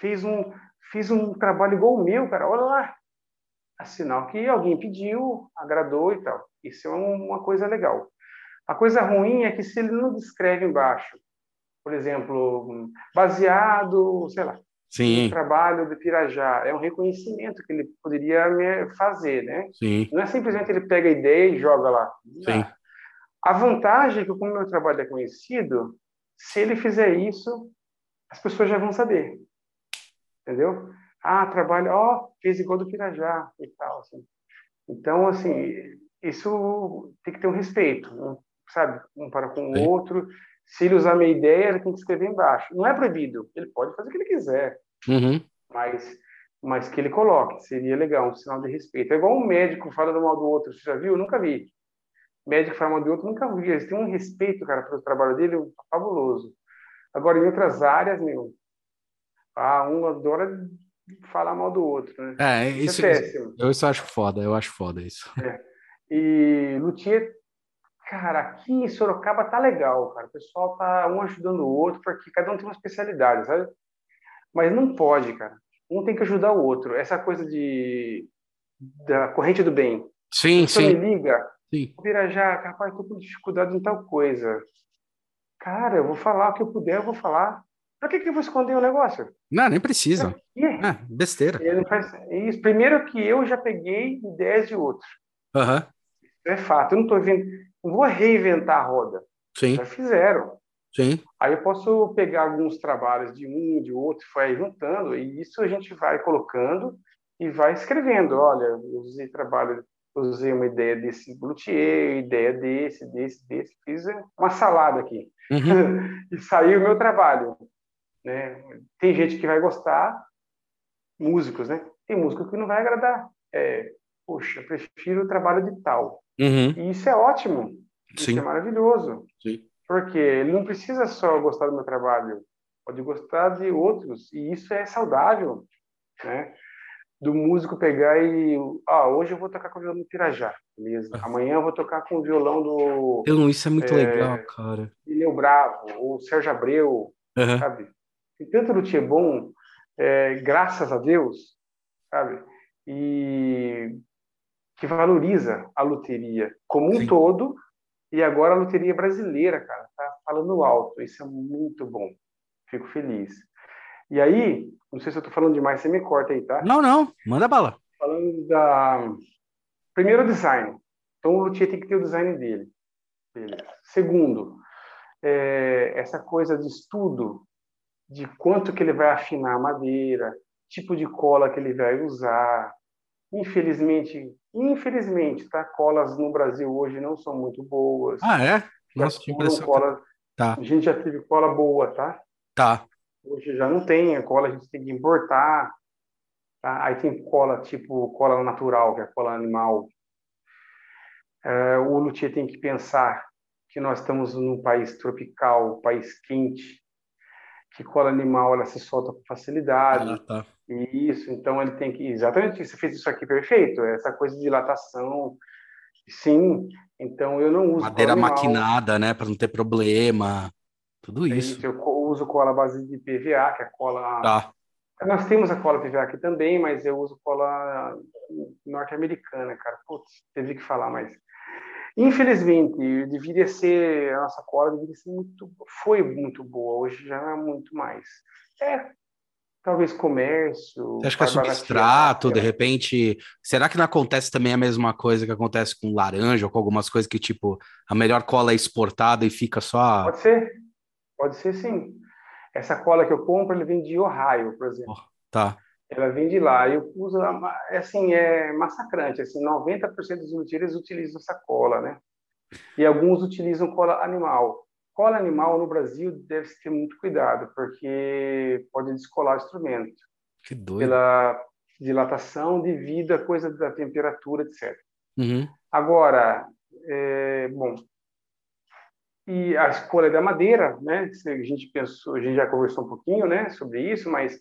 fez um, fez um trabalho igual o meu, cara. Olha lá. É sinal que alguém pediu, agradou e tal. Isso é um- uma coisa legal. A coisa ruim é que se ele não descreve embaixo, por exemplo, baseado, sei lá, no sim, trabalho de Pirajá, é um reconhecimento que ele poderia me fazer, né? sim, Não é simplesmente ele pega a ideia e joga lá. sim. A vantagem é que, como meu trabalho é conhecido, se ele fizer isso, as pessoas já vão saber. Entendeu? Ah, trabalho, ó, fez igual do Pirajá e tal. Assim. Então, assim, isso tem que ter um respeito, né? sabe? Um para com o outro. Se ele usar minha ideia, ele tem que escrever embaixo. Não é proibido, ele pode fazer o que ele quiser, Uhum. mas, mas que ele coloque, seria legal, um sinal de respeito. É igual um médico falando mal do outro, você já viu? Eu nunca vi médico falar mal do outro, nunca vi. Eles têm um respeito, cara, pelo trabalho dele fabuloso. Agora, em outras áreas, meu, ah, um adora falar mal do outro, né? É, Isso isso, é isso, péssimo. eu isso acho foda, eu acho foda isso. E luthier, cara, aqui em Sorocaba tá legal, cara. O pessoal tá um ajudando o outro, porque cada um tem uma especialidade, sabe? Mas não pode, cara. Um tem que ajudar o outro. Essa coisa de da corrente do bem. Sim, Você me sim, liga, sim. Pirajá, rapaz, tô com dificuldade em tal coisa. Cara, eu vou falar o que eu puder, eu vou falar. Pra que, que eu vou esconder o negócio? Não, nem precisa. É, besteira. ele faz isso. Primeiro que eu já peguei ideias de outros. Aham, Isso é fato. Eu não tô vendo, não vou reinventar a roda. sim, Já fizeram. sim. Aí eu posso pegar alguns trabalhos de um, de outro, vai juntando, e isso a gente vai colocando e vai escrevendo. Olha, eu usei trabalho, usei uma ideia desse luthier, ideia desse, desse, desse, fiz uma salada aqui. Uhum. <laughs> e saiu o meu trabalho. Né? Tem gente que vai gostar, músicos, né? Tem músico que não vai agradar. É, poxa, prefiro o trabalho de tal. Uhum. E isso é ótimo. Isso Sim. é maravilhoso. Sim. Porque ele não precisa só gostar do meu trabalho, pode gostar de outros. E isso é saudável. né? Do músico pegar e, ah, hoje eu vou tocar com o violão do Pirajá, beleza? Ah. Amanhã eu vou tocar com o violão do... Eu, isso é muito é, legal, cara. Lineu Bravo, ou Sérgio Abreu, uhum. sabe? Tem tanto luthier bom, é, graças a Deus, sabe? E que valoriza a loteria como um Sim. todo e agora a loteria brasileira, cara, tá falando alto. Isso é muito bom. Fico feliz. E aí, não sei se eu tô falando demais, você me corta aí, tá? Não, não, manda bala. Falando da. Primeiro, design. Então, o luthier tem que ter o design dele. Beleza. Segundo, é, essa coisa de estudo de quanto que ele vai afinar a madeira, tipo de cola que ele vai usar. Infelizmente, infelizmente, tá? Colas no Brasil hoje não são muito boas. Ah, é? Nossa, que impressão. Cola... Tá. A gente já teve cola boa, tá? Tá. Hoje já não tem, a cola a gente tem que importar. Tá? Aí tem cola tipo cola natural, que é cola animal. É, o luthier tem que pensar que nós estamos num país tropical, país quente, que cola animal ela se solta com facilidade. Ah, tá. Isso, então ele tem que exatamente você fez isso aqui perfeito, essa coisa de dilatação. Sim, então eu não uso madeira maquinada, né, para não ter problema. Tudo isso. isso. Eu uso cola base de PVA, que é cola. Tá. Nós temos a cola PVA aqui também, mas eu uso cola norte-americana, cara. Putz, teve que falar, mas infelizmente deveria ser a nossa cola deveria ser muito, foi muito boa. Hoje já não é muito mais. É talvez comércio. Você acha que é substrato, de repente? Será que não acontece também a mesma coisa que acontece com laranja ou com algumas coisas que, tipo, a melhor cola é exportada e fica só. Pode ser. Pode ser sim. Essa cola que eu compro, ele vem de Ohio, por exemplo. Oh, tá. Ela vem de lá. Eu uso, assim, é massacrante. Assim, 90% dos luthiers utilizam essa cola, né? E alguns utilizam cola animal. Cola animal no Brasil deve se ter muito cuidado, porque pode descolar o instrumento. Que doido. Pela dilatação devido à coisa da temperatura, etc. Uhum. Agora, é, bom, e a escolha da madeira, né? A gente pensou, a gente já conversou um pouquinho, né, sobre isso, mas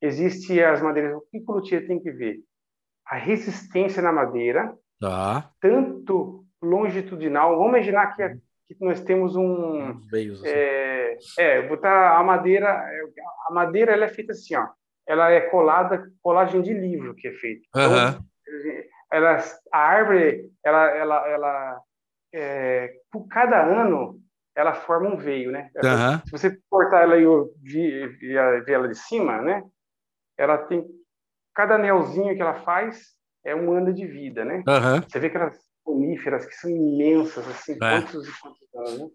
existe as madeiras. O que o luthier tem que ver? A resistência na madeira, tá. tanto longitudinal. Vamos imaginar que, que nós temos um, Veios, assim. é, é, botar a madeira. A madeira ela é feita assim, ó. Ela é colada, colagem de livro que é feito. Então, ela, a árvore, ela, ela, ela é, por cada ano ela forma um veio, né? Uhum. Se você cortar ela e ver ela de cima, né? Ela tem cada anelzinho que ela faz é um ano de vida, né? Uhum. Você vê aquelas coníferas que são imensas, assim, é. quantos e quantos anos, né?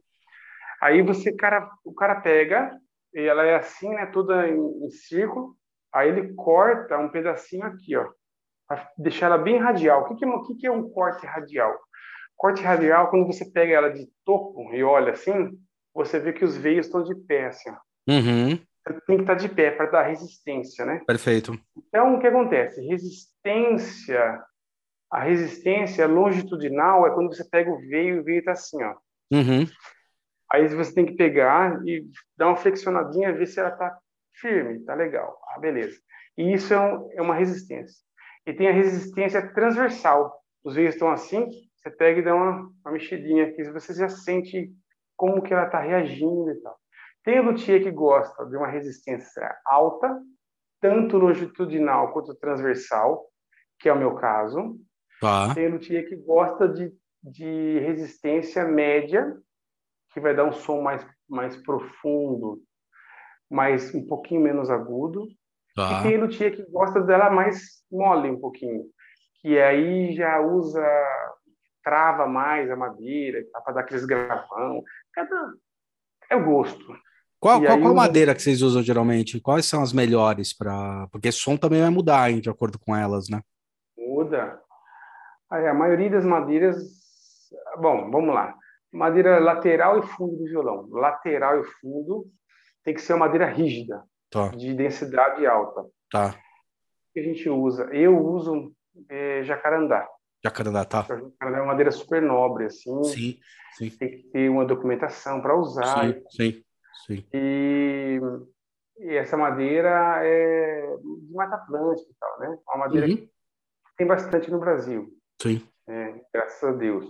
Aí você, cara, o cara pega, e ela é assim, né? Toda em, em círculo. Aí ele corta um pedacinho aqui, ó, para deixar ela bem radial. O que, que, é, o que, que é um corte radial? Corte radial, quando você pega ela de topo e olha assim, você vê que os veios estão de pé, assim. Uhum. Tem que estar de pé para dar resistência, né? Perfeito. Então, o que acontece? Resistência, a resistência longitudinal é quando você pega o veio e o veio está assim, ó. Uhum. Aí você tem que pegar e dar uma flexionadinha, ver se ela está firme, tá legal. Ah, beleza. E isso é, um, é uma resistência. E tem a resistência transversal. Os veios estão assim, você pega e dá uma, uma mexidinha aqui, você já sente como que ela está reagindo e tal. Tem luthier que gosta de uma resistência alta, tanto longitudinal quanto transversal, que é o meu caso. Tá. Tem luthier que gosta de, de resistência média, que vai dar um som mais, mais profundo, mais um pouquinho menos agudo. Tá. E tem luthier que gosta dela mais mole um pouquinho, que aí já usa trava mais a madeira, para dar aqueles gravão. Cada... É o gosto. Qual, qual, qual madeira que vocês usam geralmente? Quais são as melhores para. Porque som também vai mudar, hein, de acordo com elas, né? Muda. A maioria das madeiras. Bom, vamos lá. Madeira lateral e fundo do violão. Lateral e fundo tem que ser uma madeira rígida, tá. de densidade alta. Tá. O que a gente usa? Eu uso é, jacarandá. Jacarandá, tá. Jacarandá é uma madeira super nobre, assim. Sim, sim. Tem que ter uma documentação para usar. Sim, sim, sim. E e essa madeira é de Mata Atlântica e tal, né? Uma madeira uhum. que tem bastante no Brasil. Sim. É, graças a Deus.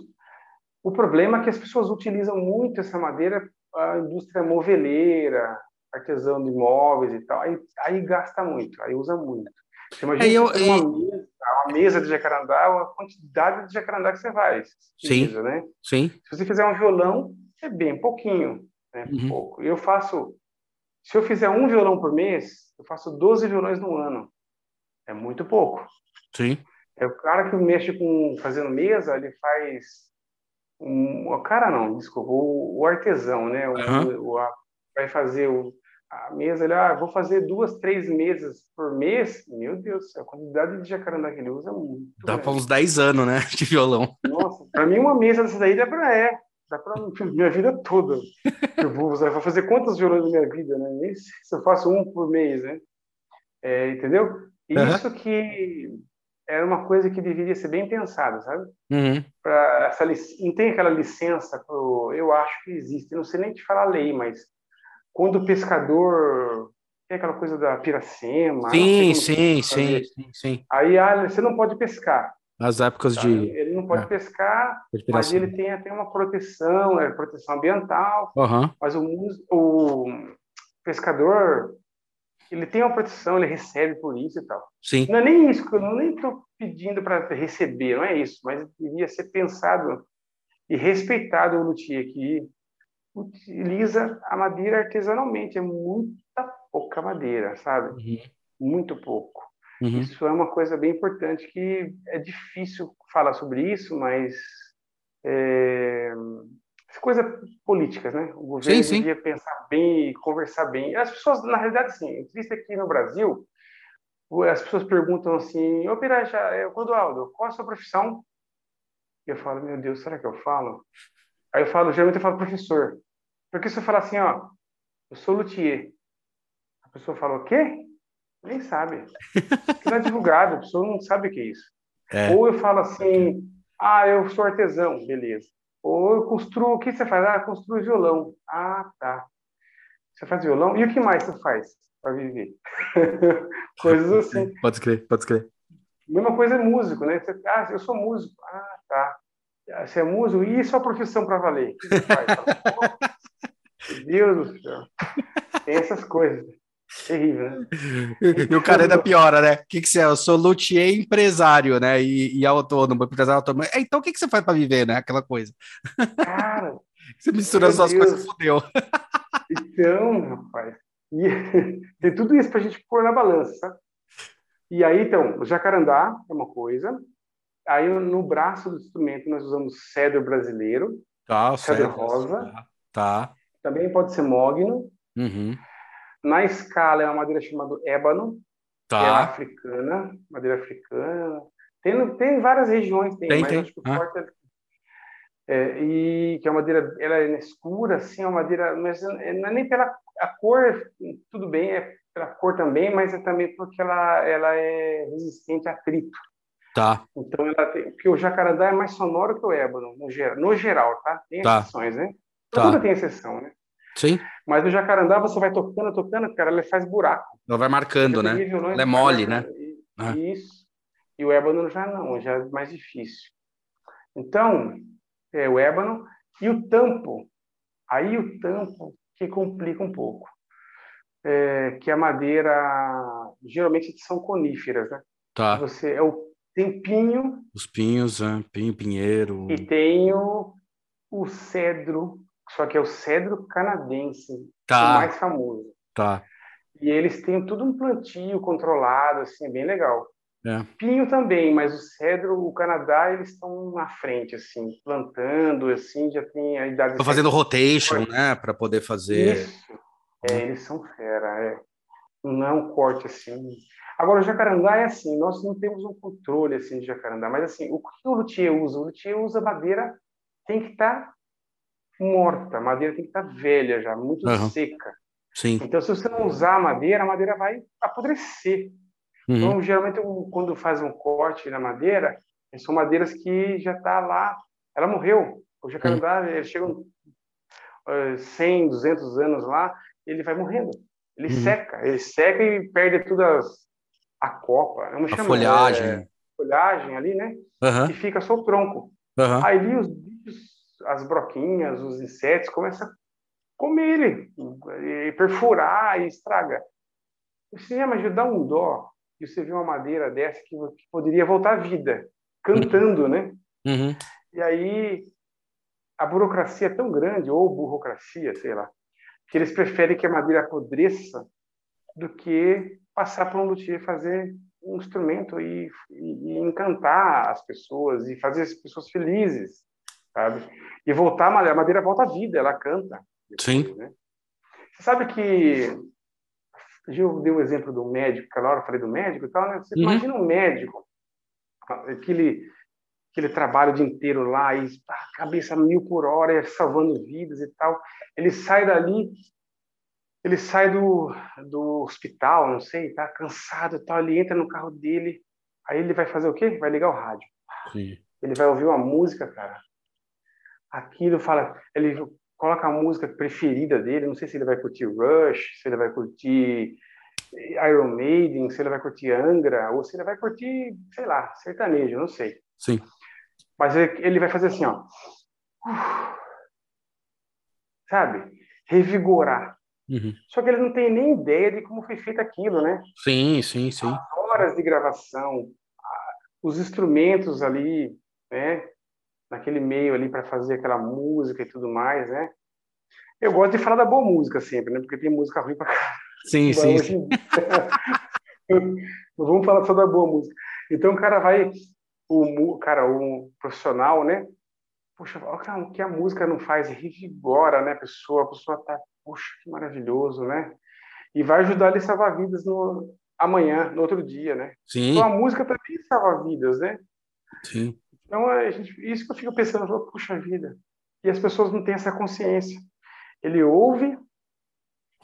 O problema é que as pessoas utilizam muito essa madeira, a indústria moveleira, artesão de móveis e tal, aí, aí gasta muito, aí usa muito. Você imagina é, eu, uma, mesa, uma, mesa, de jacarandá, a quantidade de jacarandá que você vai. Sim, né? sim. Se você fizer um violão, é bem pouquinho, né? Uhum. Pouco. Eu faço, se eu fizer um violão por mês, eu faço 12 violões no ano. É muito pouco. Sim. É o cara que mexe com fazendo mesa, ele faz um, o cara não, desculpa, o, o artesão, né? O, uhum. o, a, vai fazer o, a mesa, ele, ah, vou fazer duas, três mesas por mês. Meu Deus a quantidade de jacarandá que ele usa é muito. Dá para uns 10 anos, né? <laughs> De violão. Nossa, para mim uma mesa dessa daí dá para é. Para minha vida toda. <laughs> Eu vou usar, vou fazer quantos violões na minha vida, né? Nem se eu faço um por mês, né? É, entendeu? Isso uhum. que era uma coisa que deveria ser bem pensada, sabe? Uhum. Para essa não tem aquela licença pro, eu acho que existe, não sei nem te falar lei, mas quando o pescador tem aquela coisa da piracema, sim, sim, sim, sim, sim. Aí ah, você não pode pescar. As épocas tá? de ele não pode é. pescar, mas ele tem até uma proteção, é proteção ambiental. Uhum. Mas o, o pescador ele tem uma proteção, ele recebe por isso e tal. Sim. Não é nem isso, que eu nem estou pedindo para receber, não é isso, mas devia ser pensado e respeitado o luthier que utiliza a madeira artesanalmente, é muita pouca madeira, sabe? Uhum. Muito pouco. Uhum. Isso é uma coisa bem importante que é difícil falar sobre isso, mas é, coisas políticas, né? O governo sim, devia sim. pensar bem e conversar bem. As pessoas, na realidade, sim. Existe aqui no Brasil, as pessoas perguntam assim: Ô Piraja, Clodoaldo, qual a sua profissão? E eu falo: Meu Deus, será que eu falo? Aí eu falo, geralmente eu falo professor. Porque se eu falar assim, ó, eu sou luthier, a pessoa fala o quê? Nem sabe. Não é divulgado, a pessoa não sabe o que é isso. É. Ou eu falo assim, ah, eu sou artesão, beleza. Ou eu construo, o que você faz? Ah, construo violão. Ah, tá. Você faz violão? E o que mais você faz para viver? <laughs> Coisas <laughs> assim. Pode crer, pode crer. Mesma coisa é músico, né? Você, ah, eu sou músico. Ah, tá. Você é músico? E sua profissão para valer? O que você faz? <laughs> Meu Deus do céu. Tem essas coisas. Terrível? E o cara ainda piora, né? O que, que você é? Eu sou luthier empresário, né? E, e autônomo, empresário autônomo. É, então o que, que você faz para viver, né? Aquela coisa. Cara. você mistura as duas coisas, fodeu. Então, rapaz. E, <laughs> tem tudo isso para a gente pôr na balança, sabe? E aí, então, o jacarandá é uma coisa. Aí, no braço do instrumento, nós usamos cedro brasileiro. Tá, cedro, cedro rosa. Tá. tá. Também pode ser mogno. Uhum. Na escala é uma madeira chamada ébano, tá. que é africana, madeira africana. Tem, tem várias regiões, tem, tem mas tem. acho que o forte é, é, e que é uma madeira, ela é escura, assim, é uma madeira, mas não é nem pela a cor, tudo bem, é pela cor também, mas é também porque ela, ela é resistente a atrito. Tá. Então ela tem, porque o jacarandá é mais sonoro que o ébano, no geral, no geral tá? Tem tá. exceções, né? Tá. Tudo tem exceção, né? Sim. Mas no jacarandá você vai tocando, tocando, cara, ele faz buraco. Ela vai marcando, né? Ela é mole, né? Ah. Isso. E o ébano já não, já é mais difícil. Então, é o ébano e o tampo. Aí o tampo que complica um pouco. É, que a madeira, geralmente são coníferas, né? Tá. Você, é o, tem pinho. Os pinhos, é, pinho, pinheiro. E tem o, o cedro, só que é o cedro canadense, tá. o mais famoso. Tá. E eles têm tudo um plantio controlado, assim, é bem legal. É. Pinho também, mas o cedro, o Canadá, eles estão na frente, assim, plantando, assim, já tem a idade... Estão fazendo rotation, né, para poder fazer... Isso, é, eles são fera, é. Não é um corte, assim... Agora, o jacarandá é assim, nós não temos um controle, assim, de jacarandá, mas, assim, o que o luthier usa? O luthier usa madeira, tem que estar tá morta, a madeira tem que estar velha já, muito uhum. seca. Sim. Então, se você não usar a madeira, a madeira vai apodrecer. Uhum. Então, geralmente, quando faz um corte na madeira, são madeiras que já está lá, ela morreu. O jacarandá, uhum. ele chega uh, 100, 200 anos lá, ele vai morrendo. Ele uhum. seca, ele seca e perde toda a copa. A chama, folhagem. É, folhagem ali, né? Uhum. E fica só o tronco. Aí os as broquinhas, os insetos começam a comer ele, e perfurar e estraga. Você já dá um dó e você vê uma madeira dessa que, que poderia voltar à vida, cantando, né? Uhum. E aí a burocracia é tão grande, ou burocracia, sei lá, que eles preferem que a madeira apodreça do que passar para um luthier fazer um instrumento e, e, e, encantar as pessoas e fazer as pessoas felizes, sabe? E voltar, a madeira volta à vida, ela canta. Depois, Sim. Né? Você sabe que eu dei o um exemplo do médico, aquela hora eu falei do médico e tal, né? Você uhum. imagina um médico, aquele aquele trabalho o dia inteiro lá, e a cabeça mil por hora, salvando vidas e tal. Ele sai dali, ele sai do, do hospital, não sei, tá cansado e tal, ele entra no carro dele, aí ele vai fazer o quê? Vai ligar o rádio. Sim. Ele vai ouvir uma música, cara. Aquilo fala, ele coloca a música preferida dele, não sei se ele vai curtir Rush, se ele vai curtir Iron Maiden, se ele vai curtir Angra, ou se ele vai curtir, sei lá, sertanejo, não sei. Sim. Mas ele vai fazer assim, ó. Sabe? Revigorar. Uhum. Só que ele não tem nem ideia de como foi feito aquilo, né? Sim, sim, sim. As horas de gravação, os instrumentos ali, né? Naquele meio ali para fazer aquela música e tudo mais, né? Eu gosto de falar da boa música sempre, né? Porque tem música ruim para cá. Sim, sim. sim. <laughs> Vamos falar só da boa música. Então o cara vai o cara, um profissional, né? Poxa, olha o que a música não faz, revigora, né, a pessoa, a pessoa tá, poxa, que maravilhoso, né? E vai ajudar ele a salvar vidas no amanhã, no outro dia, né? Sim. Então a música também salva vidas, né? Sim. Então a gente, isso que eu fico pensando, puxa vida. E as pessoas não têm essa consciência. Ele ouve,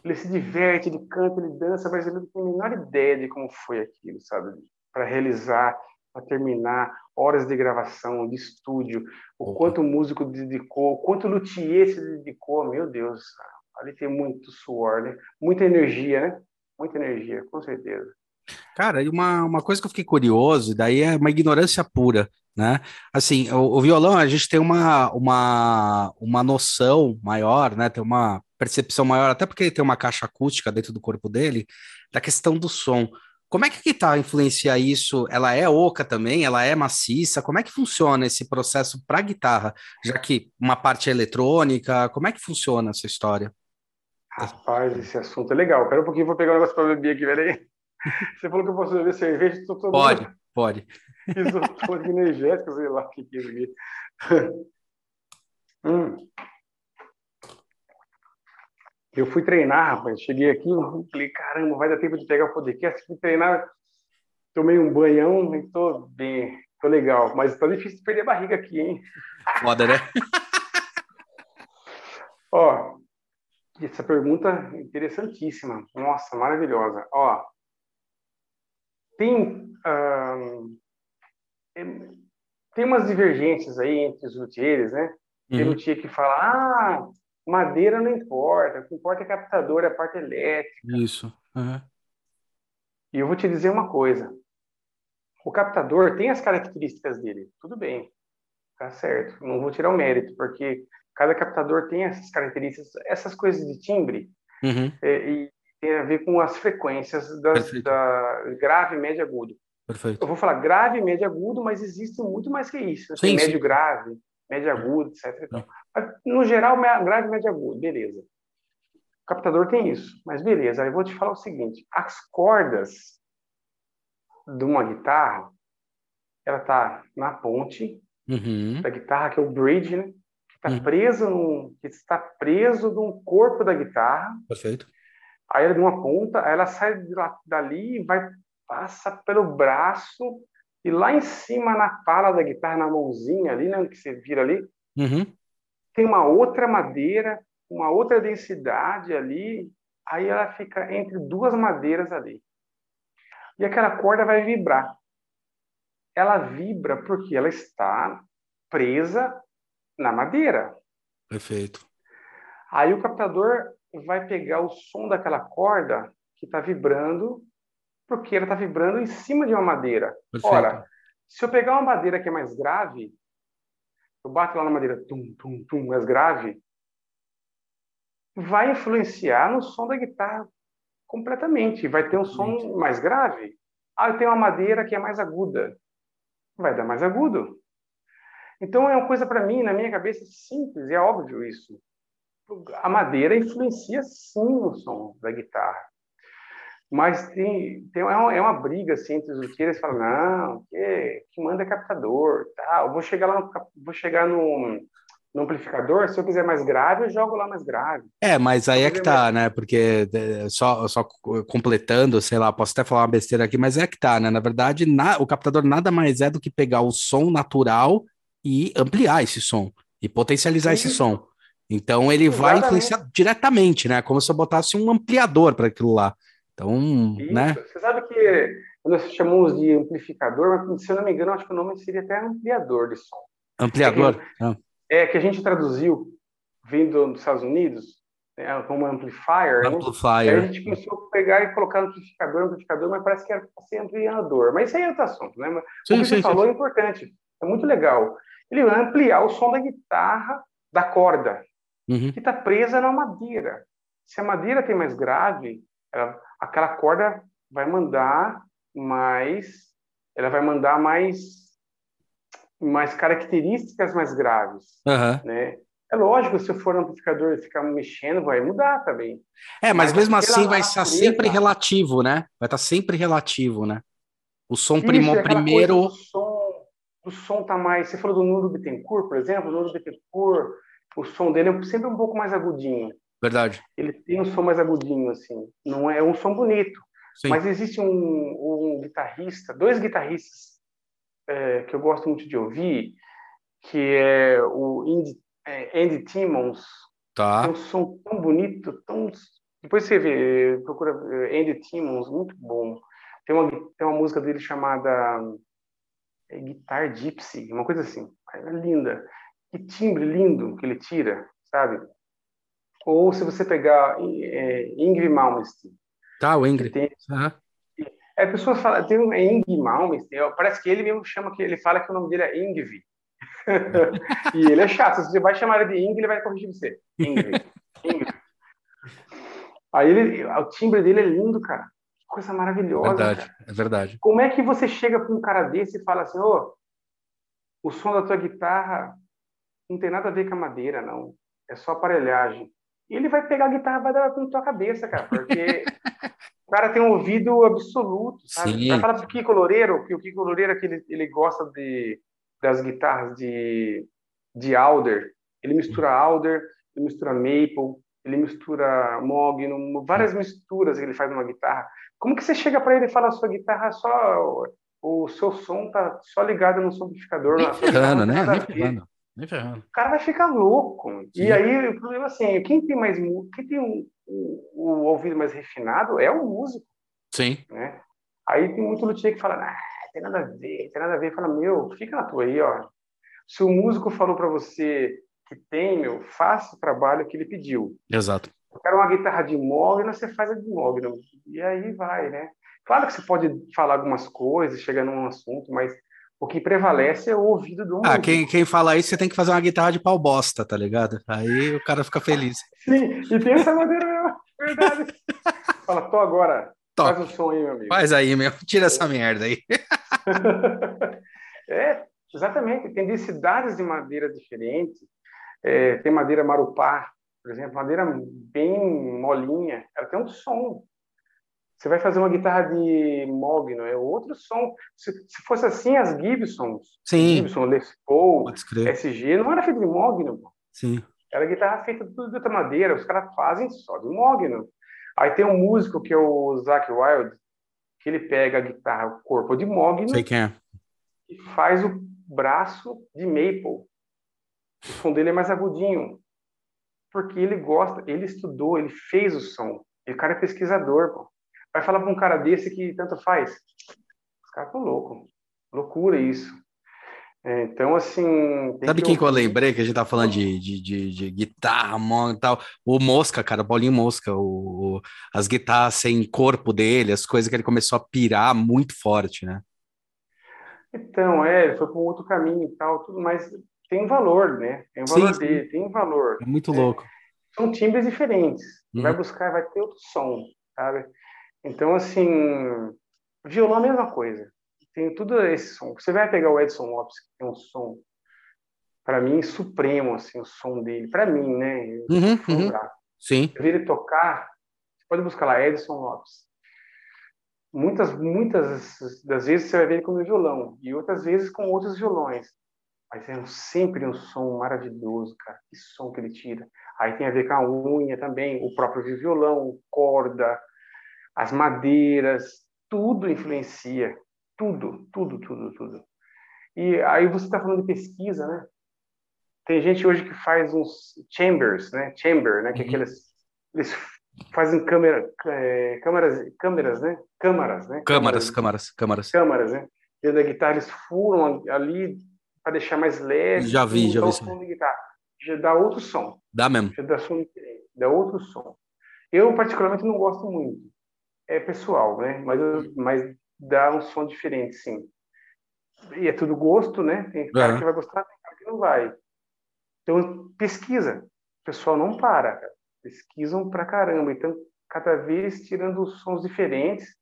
ele se diverte, ele canta, ele dança, mas ele não tem a menor ideia de como foi aquilo, sabe? Para realizar para terminar, horas de gravação, de estúdio, o quanto o músico dedicou, o quanto o luthier se dedicou, meu Deus, ali tem muito suor, né? Muita energia, né? Muita energia, com certeza. Cara, e uma, uma coisa que eu fiquei curioso, daí é uma ignorância pura, né? Assim, o, o, violão, a gente tem uma, uma, uma noção maior, né? Tem uma percepção maior, até porque ele tem uma caixa acústica dentro do corpo dele, da questão do som. Como é que a guitarra influencia isso? Ela é oca também? Ela é maciça? Como é que funciona esse processo para a guitarra? Já que uma parte é eletrônica, como é que funciona essa história? Rapaz, esse assunto é legal. Espera um pouquinho, vou pegar um negócio para beber aqui, peraí. <laughs> Você falou que eu posso beber cerveja, estou tomando. Pode, pode. Isotônico energético, sei lá o que é isso aqui. <laughs> hum. Eu fui treinar, rapaz. Cheguei aqui, falei, caramba, vai dar tempo de pegar o podcast. Fui treinar, tomei um banhão e tô bem, tô legal. Mas tá difícil de perder a barriga aqui, hein? <laughs> Foda, né? <laughs> Ó, essa pergunta é interessantíssima. Nossa, maravilhosa. Ó, tem, tem umas divergências aí entre os luthiers, né? Tem uhum. luthier que fala, ah, Madeira não importa, o que importa é captador, é a parte elétrica. Isso. Uhum. E eu vou te dizer uma coisa: o captador tem as características dele, tudo bem, tá certo. Não vou tirar o mérito, porque cada captador tem essas características, essas coisas de timbre, uhum. é, e tem a ver com as frequências das, da grave, médio, agudo. Perfeito. Eu vou falar grave, médio, agudo, mas existe muito mais que isso. Né? Sim, tem médio, sim. grave, médio, agudo, etc. Então, no geral, grave, médio agudo, beleza. O captador tem isso, mas beleza. Aí eu vou te falar o seguinte: as cordas de uma guitarra, ela tá na ponte uhum. da guitarra, que é o bridge, né? Que está uhum. preso num, que está preso no corpo da guitarra. Perfeito. Aí ela de uma ponta, aí ela sai dali e vai passa pelo braço e lá em cima na pala da guitarra, na mãozinha ali, né, que você vira ali, uhum tem uma outra madeira, uma outra densidade ali, aí ela fica entre duas madeiras ali. E aquela corda vai vibrar. Ela vibra porque ela está presa na madeira. Perfeito. Aí o captador vai pegar o som daquela corda que está vibrando, porque ela está vibrando em cima de uma madeira. Perfeito. Ora, se eu pegar uma madeira que é mais grave, eu bato lá na madeira, tum, tum, tum, mais grave, vai influenciar no som da guitarra completamente. Vai ter um som mais grave. Ah, eu tenho uma madeira que é mais aguda. Vai dar mais agudo. Então é uma coisa para mim, na minha cabeça, simples, é óbvio isso. A madeira influencia sim no som da guitarra. Mas tem, tem uma, é uma briga assim, entre os lutheiros, falam, não, que, que manda é captador, tá? Eu vou chegar lá, vou chegar no, no amplificador, se eu quiser mais grave, eu jogo lá mais grave. É, mas aí é que tá, mais... né? Porque é, só, só completando, sei lá, posso até falar uma besteira aqui, mas é que tá, né? Na verdade, na, o captador nada mais é do que pegar o som natural e ampliar esse som e potencializar Sim. esse som. Então ele Exatamente. vai influenciar diretamente, né? Como se eu botasse um ampliador para aquilo lá. Então, Isso. né? Você sabe que nós chamamos de amplificador, mas se eu não me engano, acho que o nome seria até ampliador de som. Ampliador? É que, é, que a gente traduziu vindo dos Estados Unidos né, como amplifier. Né? Amplifier. Né? a gente começou a pegar e colocar amplificador, amplificador, mas parece que era ser ampliador. Mas isso aí é outro assunto, né? Mas sim, o que sim, você sim, falou é importante, é muito legal. Ele vai ampliar o som da guitarra da corda, uhum. que está presa na madeira. Se a madeira tem mais grave, ela, aquela corda vai mandar mais, ela vai mandar mais, mais características mais graves, uhum. né? É lógico, se for um amplificador e ficar mexendo, vai mudar também. É, mas, mas mesmo assim vai estar sempre relativo, né? Vai estar sempre relativo, né? O som Isso, primo, primeiro. O som, o som tá mais. Você falou do Nuno Bittencourt, por exemplo, o Nuno Bittencourt, o som dele é sempre um pouco mais agudinho. Verdade. Ele tem um som mais agudinho, assim. Não é um som bonito. Sim. Mas existe um, um guitarrista, dois guitarristas é, que eu gosto muito de ouvir, que é o Andy, é, Andy Timmons. Tá. Tem um som tão bonito, tão... Depois você vê, procura é, Andy Timmons, muito bom. Tem uma, tem uma música dele chamada é, Guitar Gypsy, uma coisa assim. É linda. Que timbre lindo que ele tira, sabe? Ou se você pegar é, Ingrid Malmsteen. Tá, o Ingrid. Tem, uhum. é, a pessoa fala, tem um é Ingrid Malmsteen, parece que ele mesmo chama, que ele fala que o nome dele é Ingrid. <laughs> e ele é chato, se você vai chamar ele de Ingrid, ele vai corrigir você. Ingrid. <laughs> Ingrid. Aí ele, o timbre dele é lindo, cara. Que coisa maravilhosa. Verdade, cara. é verdade. Como é que você chega para um cara desse e fala assim, ô, oh, o som da tua guitarra não tem nada a ver com a madeira, não. É só aparelhagem. E ele vai pegar a guitarra e vai dar na tua cabeça, cara, <laughs> porque o cara tem um ouvido absoluto, sabe? Sim. Vai falar pro Kiko Loureiro, que o Kiko Loureiro que ele, ele gosta de, das guitarras de, de Alder. Ele mistura Alder, ele mistura Maple, ele mistura Moog, várias misturas que ele faz numa guitarra. Como que você chega para ele e fala a sua guitarra só o seu som tá só ligado no amplificador, ferrando, né? Ferrando. O cara vai ficar louco. Sim. E aí, o problema é assim, quem tem mais quem tem um, um, um, ouvido mais refinado é o músico. Sim. Né? Aí tem muito luthier que fala, ah, tem nada a ver, tem nada a ver. Fala, meu, fica na tua aí, ó. Se o músico falou para você que tem, meu, faça o trabalho que ele pediu. Exato. Eu quero uma guitarra de mogno, você faz a de mogno. E aí vai, né? Claro que você pode falar algumas coisas, chegar num assunto, mas o que prevalece é o ouvido do Ah, quem, quem fala isso, você tem que fazer uma guitarra de pau bosta, tá ligado? Aí o cara fica feliz. <laughs> Sim, e tem essa maneira mesmo, verdade. <laughs> Fala, tô agora, Top. faz o som aí, meu amigo. Faz aí, meu, tira essa merda aí. <laughs> é, exatamente, tem densidades de madeira diferentes. É, tem madeira marupá, por exemplo, madeira bem molinha, ela tem um som você vai fazer uma guitarra de Mogno, é outro som. Se, se fosse assim, as Gibsons, Sim. Gibson, Les Paul, SG, não era feito de Mogno. Sim. Era guitarra feita de outra madeira, os caras fazem só de Mogno. Aí tem um músico que é o Zach Wild, que ele pega a guitarra, o corpo de Mogno, Sei quem é. e faz o braço de Maple. O som dele é mais agudinho, porque ele gosta, ele estudou, ele fez o som. E o cara é pesquisador, pô. Vai falar para um cara desse que tanto faz. Os caras estão loucos. Loucura isso. É, então, assim. Sabe que quem que eu lembrei que a gente tá falando de, de, de, de guitarra e tal? O Mosca, cara, o Paulinho Mosca, o, o, as guitarras sem corpo dele, as coisas que ele começou a pirar muito forte, né? Então, é, foi para um outro caminho e tal, tudo, mas tem um valor, né? Tem um valor sim, dele, sim. tem um valor. É muito né? louco. São timbres diferentes. Uhum. Vai buscar, vai ter outro som, sabe? Então, assim, violão é a mesma coisa tem tudo esse som. Você vai pegar o Edson Lopes, que tem um som, para mim, supremo, assim, o som dele. Para mim, né? Uhum, uhum. Sim. Eu vi ele tocar, você pode buscar lá, Edson Lopes. Muitas, muitas das vezes você vai ver ele com o violão, e outras vezes com outros violões. Mas é sempre um som maravilhoso, cara. Que som que ele tira. Aí tem a ver com a unha também, o próprio violão, corda, as madeiras, tudo influencia. Tudo, tudo, tudo, tudo. E aí você está falando de pesquisa, né? Tem gente hoje que faz uns chambers, né? Chamber, né? Que é uhum. aqueles eles fazem câmera, é, câmeras, câmeras, né? Câmaras, né? Câmaras, câmaras, câmaras. Câmaras, né? Dentro da guitarra eles furam ali para deixar mais leve. Já vi, já vi. Som de guitarra. Já dá outro som. Dá mesmo. Já dá som diferente, dá outro som. Eu particularmente não gosto muito. É pessoal, né? Mas, mas dá um som diferente, sim. E é tudo gosto, né? Tem cara que vai gostar, tem cara que não vai. Então, pesquisa. O pessoal não para, cara. Pesquisam pra caramba. Então, cada vez tirando sons diferentes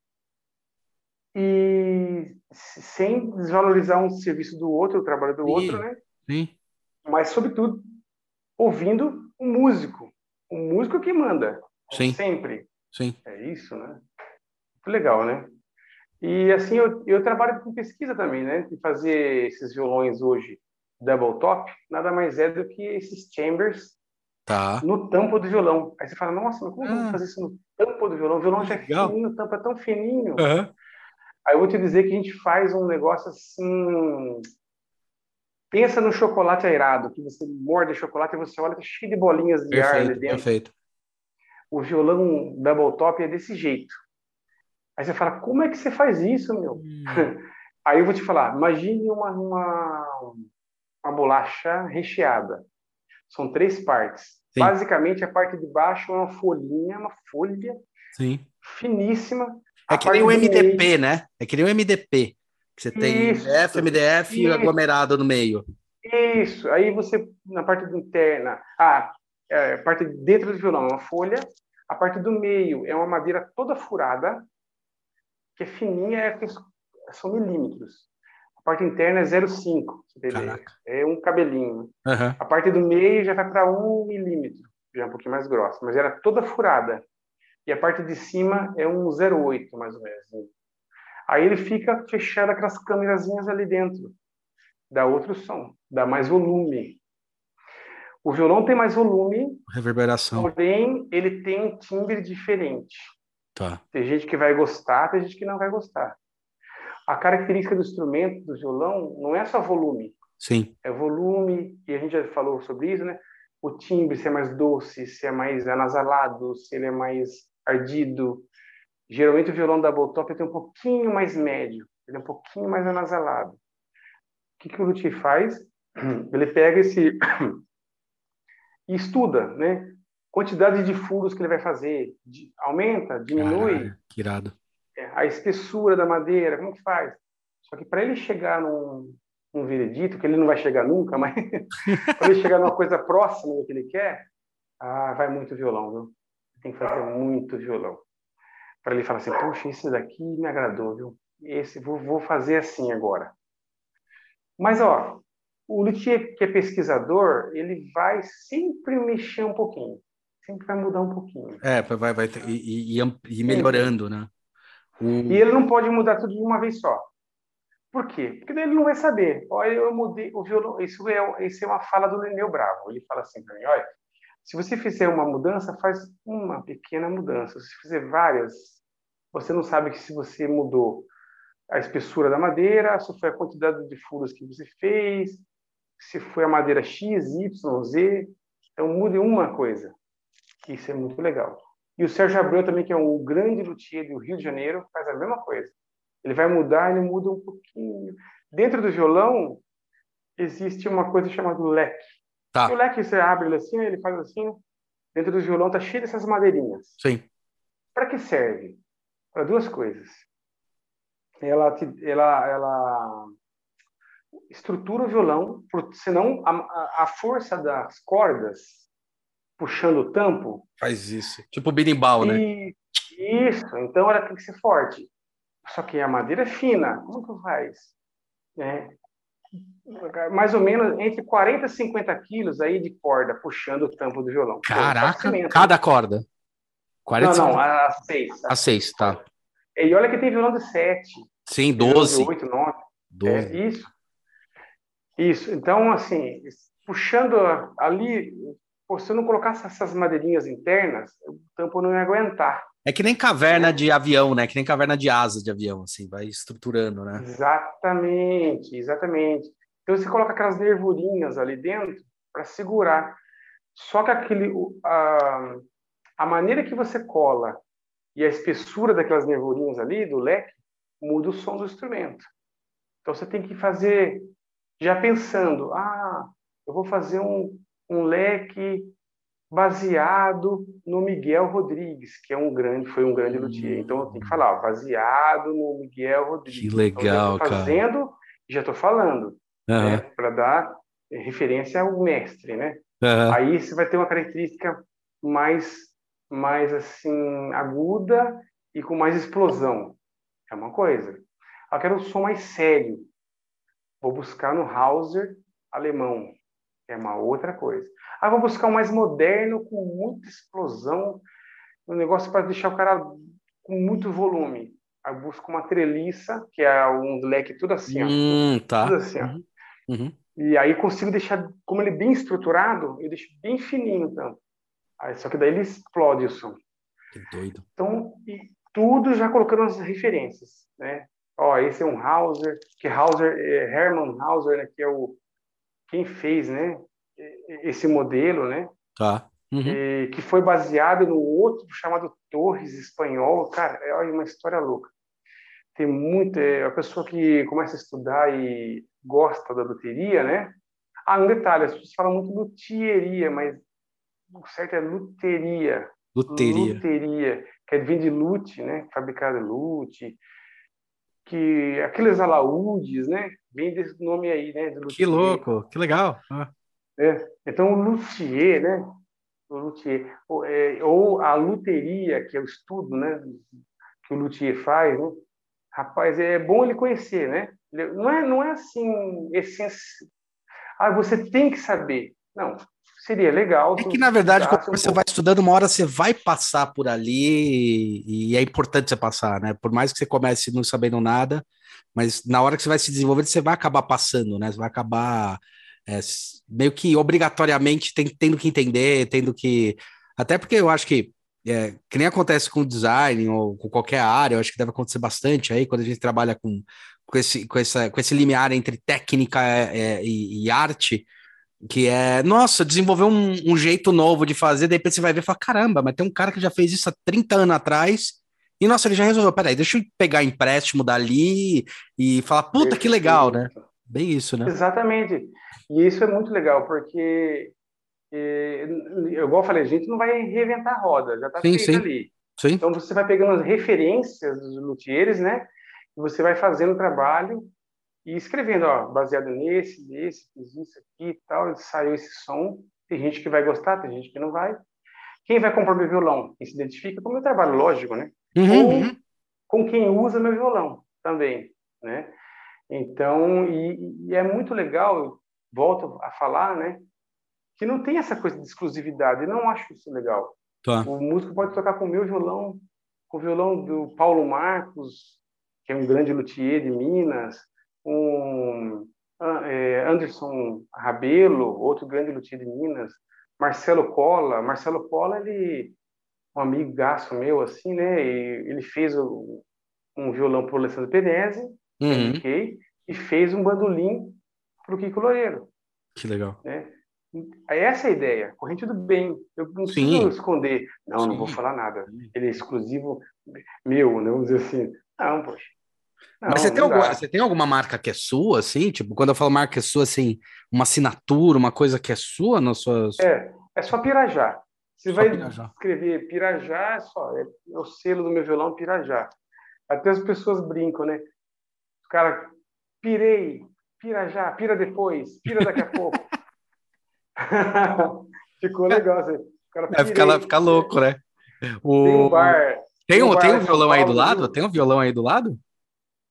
e sem desvalorizar um serviço do outro, o trabalho do sim, outro, né? Sim. Mas, sobretudo, ouvindo o músico. O músico que manda. Sim. Sempre. Sim. É isso, né? Muito legal, né? E assim, eu, eu trabalho com pesquisa também, né? De fazer esses violões hoje double top, nada mais é do que esses chambers tá. no tampo do violão. Aí você fala, nossa, mas como ah. vamos fazer isso no tampo do violão? O violão já é fininho, o tampo é tão fininho. Uhum. Aí eu vou te dizer que a gente faz um negócio assim... Pensa no chocolate airado, que você morde chocolate e você olha, tá cheio de bolinhas de perfeito, ar ali dentro. Perfeito. O violão double top é desse jeito. Aí você fala, como é que você faz isso, meu? Hum. <laughs> Aí eu vou te falar, imagine uma, uma, uma bolacha recheada. São três partes. Sim. Basicamente, a parte de baixo é uma folhinha, uma folha Sim. finíssima. É que nem o MDP, meio... né? É que nem o MDP. Que você tem isso, MDF, MDF isso. e aglomerado no meio. Isso. Aí você, na parte interna, ah, é, a parte de dentro do violão é uma folha, a parte do meio é uma madeira toda furada, que é fininha, é, são milímetros. A parte interna é 0,5, é um cabelinho. Uhum. A parte do meio já vai para 1 milímetro, já é um pouquinho mais grossa, mas era toda furada. E a parte de cima é um 0,8, mais ou menos. Aí ele fica fechado aquelas câmerazinhas ali dentro. Dá outro som, dá mais volume. O violão tem mais volume. Reverberação. Porém, ele tem um timbre diferente. Tá. Tem gente que vai gostar, tem gente que não vai gostar. A característica do instrumento, do violão, não é só volume. Sim. É volume, e a gente já falou sobre isso, né? O timbre, se é mais doce, se é mais anasalado, se ele é mais ardido. Geralmente o violão da top tem um pouquinho mais médio, ele é um pouquinho mais anasalado. O que, que o luthier faz? <clears throat> Ele pega esse <clears throat> e estuda, né? Quantidade de furos que ele vai fazer de, aumenta, diminui. que irado. É, a espessura da madeira, como que faz? Só que para ele chegar num, num veredito, que ele não vai chegar nunca, mas <laughs> para ele chegar numa coisa próxima do que ele quer, ah, vai muito violão, viu? Tem que fazer muito violão. Para ele falar assim, puxa, esse daqui me agradou, viu? Esse, vou, vou fazer assim agora. Mas, ó, o luthier que é pesquisador, ele vai sempre mexer um pouquinho sempre vai mudar um pouquinho. É, vai, vai e, e, e melhorando, né? O... E ele não pode mudar tudo de uma vez só. Por quê? Porque ele não vai saber. Olha, eu mudei o violão. Isso é, isso é uma fala do Lineu Bravo. Ele fala assim para mim: olha, se você fizer uma mudança, faz uma pequena mudança. Se fizer várias, você não sabe que se você mudou a espessura da madeira, se foi a quantidade de furos que você fez, se foi a madeira X, Y, Z. Então mude uma coisa. Isso é muito legal. E o Sérgio Abreu também, que é um grande luthier do Rio de Janeiro, faz a mesma coisa. Ele vai mudar, ele muda um pouquinho. Dentro do violão, existe uma coisa chamada leque. Tá. O leque você abre ele assim, ele faz assim, dentro do violão tá cheio dessas madeirinhas. Sim. Para que serve? Para duas coisas. Ela, te- ela, ela estrutura o violão, senão a, a força das cordas puxando o tampo Faz isso. Tipo berimbau, né? E isso, então ela tem que ser forte. Só que a madeira é fina, como que faz? Né? Mais ou menos entre 40 e 50 quilos aí de corda puxando o tampo do violão. Caraca, cada corda. 40 Não, não, a seis. a 6, tá. E olha que tem violão de 7, Sim, 12. 8, 9. 12. É, isso. Isso. Então, assim, puxando ali, pô, se eu não colocasse essas madeirinhas internas, o tampo não ia aguentar. É que nem caverna de avião, né? Que nem caverna de asa de avião, assim, vai estruturando, né? Exatamente, exatamente. Então você coloca aquelas nervurinhas ali dentro para segurar. Só que aquele, a, a maneira que você cola e a espessura daquelas nervurinhas ali do leque muda o som do instrumento. Então você tem que fazer já pensando, ah, eu vou fazer um, um leque baseado no Miguel Rodrigues, que é um grande, foi um grande luthier. Então eu tenho que falar, ó, baseado no Miguel Rodrigues. Que legal, então, cara. tô fazendo e já estou falando, né, para dar referência ao mestre, né? Aí você vai ter uma característica mais, mais assim aguda e com mais explosão. É uma coisa. Eu quero um som mais sério. Vou buscar no Hauser alemão. É uma outra coisa. Ah, vou buscar um mais moderno, com muita explosão, um negócio para deixar o cara com muito volume. Aí eu busco uma treliça, que é um leque tudo assim, ó. Hum, tá. Tudo assim, ó. Uhum, uhum. E aí consigo deixar, como ele é bem estruturado, eu deixo bem fininho então. Aí, só que daí ele explode o som. Que doido. Então, e tudo já colocando as referências, né? Ó, esse é um Hauser, que Hauser, é Hermann Hauser, né, que é o quem fez, né, esse modelo, né, Tá. Uhum. e que foi baseado no outro chamado Torres espanhol. Cara, é uma história louca. Tem muito, é, a pessoa que começa a estudar e gosta da luteria, né? Ah, um detalhe, as pessoas falam muito luthieria, mas o certo é luteria. Luteria. Luteria, que vem de lute, né? Fabricado lute. Que aqueles alaúdes, né? Vem desse nome aí, né? Que louco, que legal. Ah, É. Então, o luthier, né? O luthier, ou, é, ou a luteria, que é o estudo, né? Que o luthier faz, né? Rapaz, é bom ele conhecer, né? Não é, não é assim, essência. Ah, você tem que saber. Não, seria legal. É que, na verdade, quando você vai estudando, uma hora você vai passar por ali e é importante você passar, né? Por mais que você comece não sabendo nada, mas na hora que você vai se desenvolvendo, você vai acabar passando, né? Você vai acabar é, meio que obrigatoriamente tem- tendo que entender, tendo que. Até porque eu acho que, é, que nem acontece com design ou com qualquer área, eu acho que deve acontecer bastante aí quando a gente trabalha com, com, esse, com, essa, com esse limiar entre técnica é, e, e arte que é, nossa, desenvolver um, um jeito novo de fazer, repente você vai ver e fala, caramba, mas tem um cara que já fez isso há 30 anos atrás, e nossa, ele já resolveu, peraí, deixa eu pegar empréstimo dali e falar, puta, que legal, né? Bem isso, né? Exatamente. E isso é muito legal, porque, eu, igual eu falei, a gente não vai reinventar a roda, já está feito sim. ali. Sim. Então, você vai pegando as referências dos luthieres, né? E você vai fazendo o trabalho e escrevendo, ó, baseado nesse, nesse, fiz isso aqui e tal, saiu esse som. Tem gente que vai gostar, tem gente que não vai. Quem vai comprar meu violão? Quem se identifica com o meu trabalho, lógico, né? Uhum, Ou uhum. com quem usa meu violão também, né? Então, e, e é muito legal, volto a falar, né? Que não tem essa coisa de exclusividade, eu não acho isso legal. Tá. O músico pode tocar com o meu violão, com o violão do Paulo Marcos, que é um grande luthier de Minas, um é, Anderson Rabelo, outro grande luthier de Minas, Marcelo Cola. Marcelo Cola, ele um amigo gasto meu, assim, né? E ele fez um violão para o Alessandro Penese, Uhum. indiquei, e fez um bandolim para o Kiko Loureiro, Que legal. né? Essa é a ideia, corrente do bem. Eu não Sim. preciso esconder. Não, não vou Sim. falar nada. Ele é exclusivo meu, né? Vamos dizer assim. Não, poxa. Não, Mas você tem, alguma, você tem alguma marca que é sua, assim? Tipo, quando eu falo marca que é sua, assim, uma assinatura, uma coisa que é sua nas suas. É, é só Pirajá. Você só vai Pirajá. escrever Pirajá, é só, é, é, o selo do meu violão Pirajá. Até as pessoas brincam, né? O cara, pirei, Pirajá, pira depois, pira daqui a pouco. <laughs> Ficou legal. Assim. O cara, pirei, é, fica, fica louco, né? O... Tem um bar. Tem um, tem um violão aí do lado? Tem um violão aí do lado?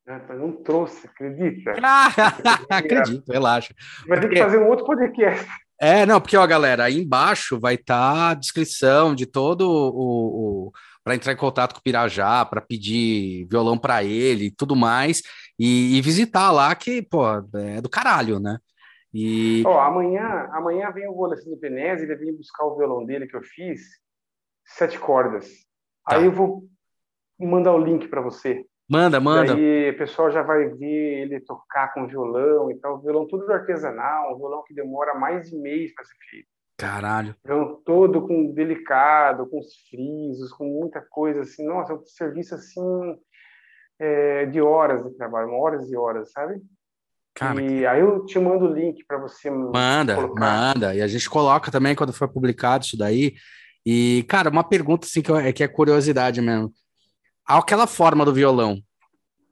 Não trouxe, acredita? <laughs> Acredito, relaxa. Vai ter que fazer um outro podcast. É, não, porque, ó, galera, aí embaixo vai estar tá a descrição de todo o. o para entrar em contato com o Pirajá, para pedir violão para ele e tudo mais, e, e, visitar lá, que, pô, é do caralho, né? E... Ó, amanhã, amanhã vem o Rolacino Penese, ele vem buscar o violão dele que eu fiz, sete cordas. Tá. Aí eu vou mandar o link para você. Manda, manda. E aí o pessoal já vai ver ele tocar com violão e tal. Violão tudo artesanal, um violão que demora mais de mês para ser feito. Caralho. Violão todo com delicado, com os frisos, com muita coisa assim. Nossa, é um serviço assim é, de horas de trabalho, horas e horas, sabe? Cara, e que... aí eu te mando o link para você manda, colocar. manda. E a gente coloca também quando for publicado isso daí. E, cara, uma pergunta assim que, é, que é curiosidade mesmo aquela forma do violão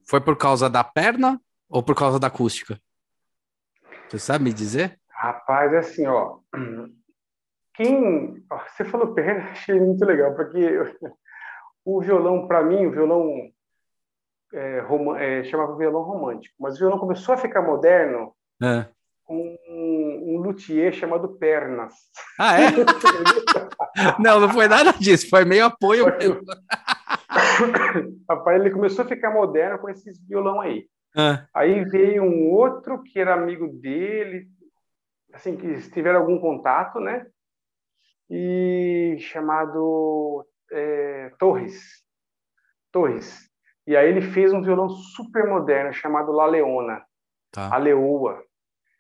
foi por causa da perna ou por causa da acústica? Você sabe me dizer? Rapaz, é assim, ó. Quem. Você falou perna, <laughs> achei muito legal, porque <laughs> o violão, para mim, o violão é, rom... é, chamava violão romântico, mas o violão começou a ficar moderno é. com um, um luthier chamado Pernas. Ah, é? <laughs> não, não foi nada disso, foi meio apoio. Foi, <coughs> Rapaz, ele começou a ficar moderno com esses violão aí. Ah. Aí veio um outro que era amigo dele, assim, que tiveram algum contato, né? E chamado é, Torres. Torres. E aí ele fez um violão super moderno chamado La Leona. Tá. A Leoa.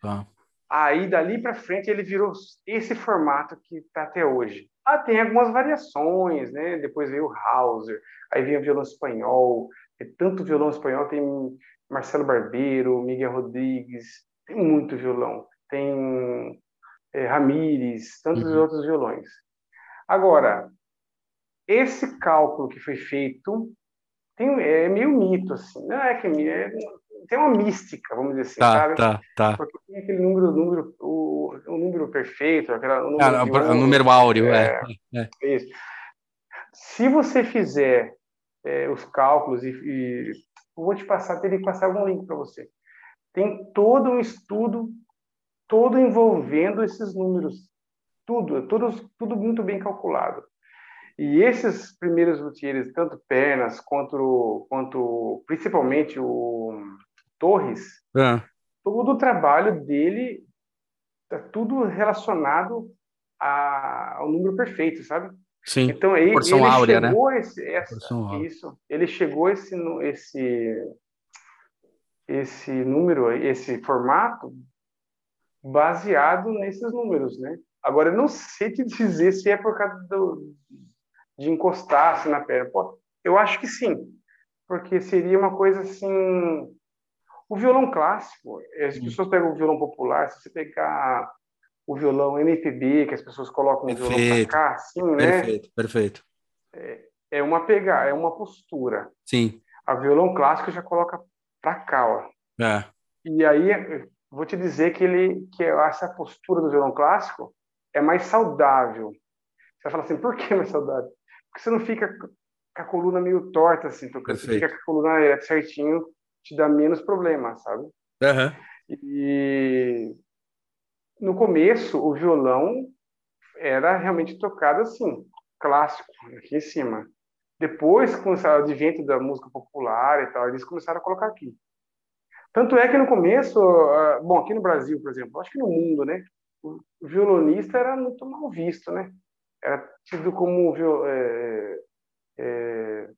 Tá. Aí dali para frente ele virou esse formato que está até hoje. Ah, tem algumas variações, né? Depois veio o Hauser, aí vinha o violão espanhol, tem tanto violão espanhol, tem Marcelo Barbeiro, Miguel Rodrigues, tem muito violão, tem é, Ramires, tantos uhum. outros violões. Agora, esse cálculo que foi feito tem, é meio mito, assim, não é que é, tem uma mística, vamos dizer assim, tá, sabe? Tá, tá. Porque tem aquele número, número o, o número perfeito, aquela, o número, ah, o número áureo, é, é, é. Isso. Se você fizer é, os cálculos e, e, vou te passar, teria que passar algum link para você. Tem todo um estudo, todo envolvendo esses números, tudo, tudo, tudo muito bem calculado. E esses primeiros luthieres, tanto Pernas quanto, quanto principalmente o Torres, é. todo o trabalho dele tá tudo relacionado a, ao número perfeito, sabe? Sim. Então ele, Porção ele áurea, né? chegou né? esse, essa, isso, ele chegou esse esse esse número, esse formato baseado nesses números, né? Agora eu não sei te dizer se é por causa do, de encostar assim, na perna. Pô, eu acho que sim, porque seria uma coisa assim o violão clássico, as pessoas pegam o violão popular, se você pegar o violão MPB, que as pessoas colocam perfeito, o violão para cá, assim, né? Perfeito, perfeito. É, é uma pegar, é uma postura. Sim. A violão clássico já coloca para cá, ó. É. E aí, vou te dizer que ele, que essa postura do violão clássico é mais saudável. Você vai falar assim, por que mais saudável? Porque você não fica com a coluna meio torta, assim, tocando. Você fica com a coluna certinho te dá menos problema, sabe? Uhum. E no começo, o violão era realmente tocado assim, clássico, aqui em cima. Depois, com o advento da música popular e tal, eles começaram a colocar aqui. Tanto é que no começo, ah, bom, aqui no Brasil, por exemplo, acho que no mundo, né, o violonista era muito mal visto, né? Era tido como é, é,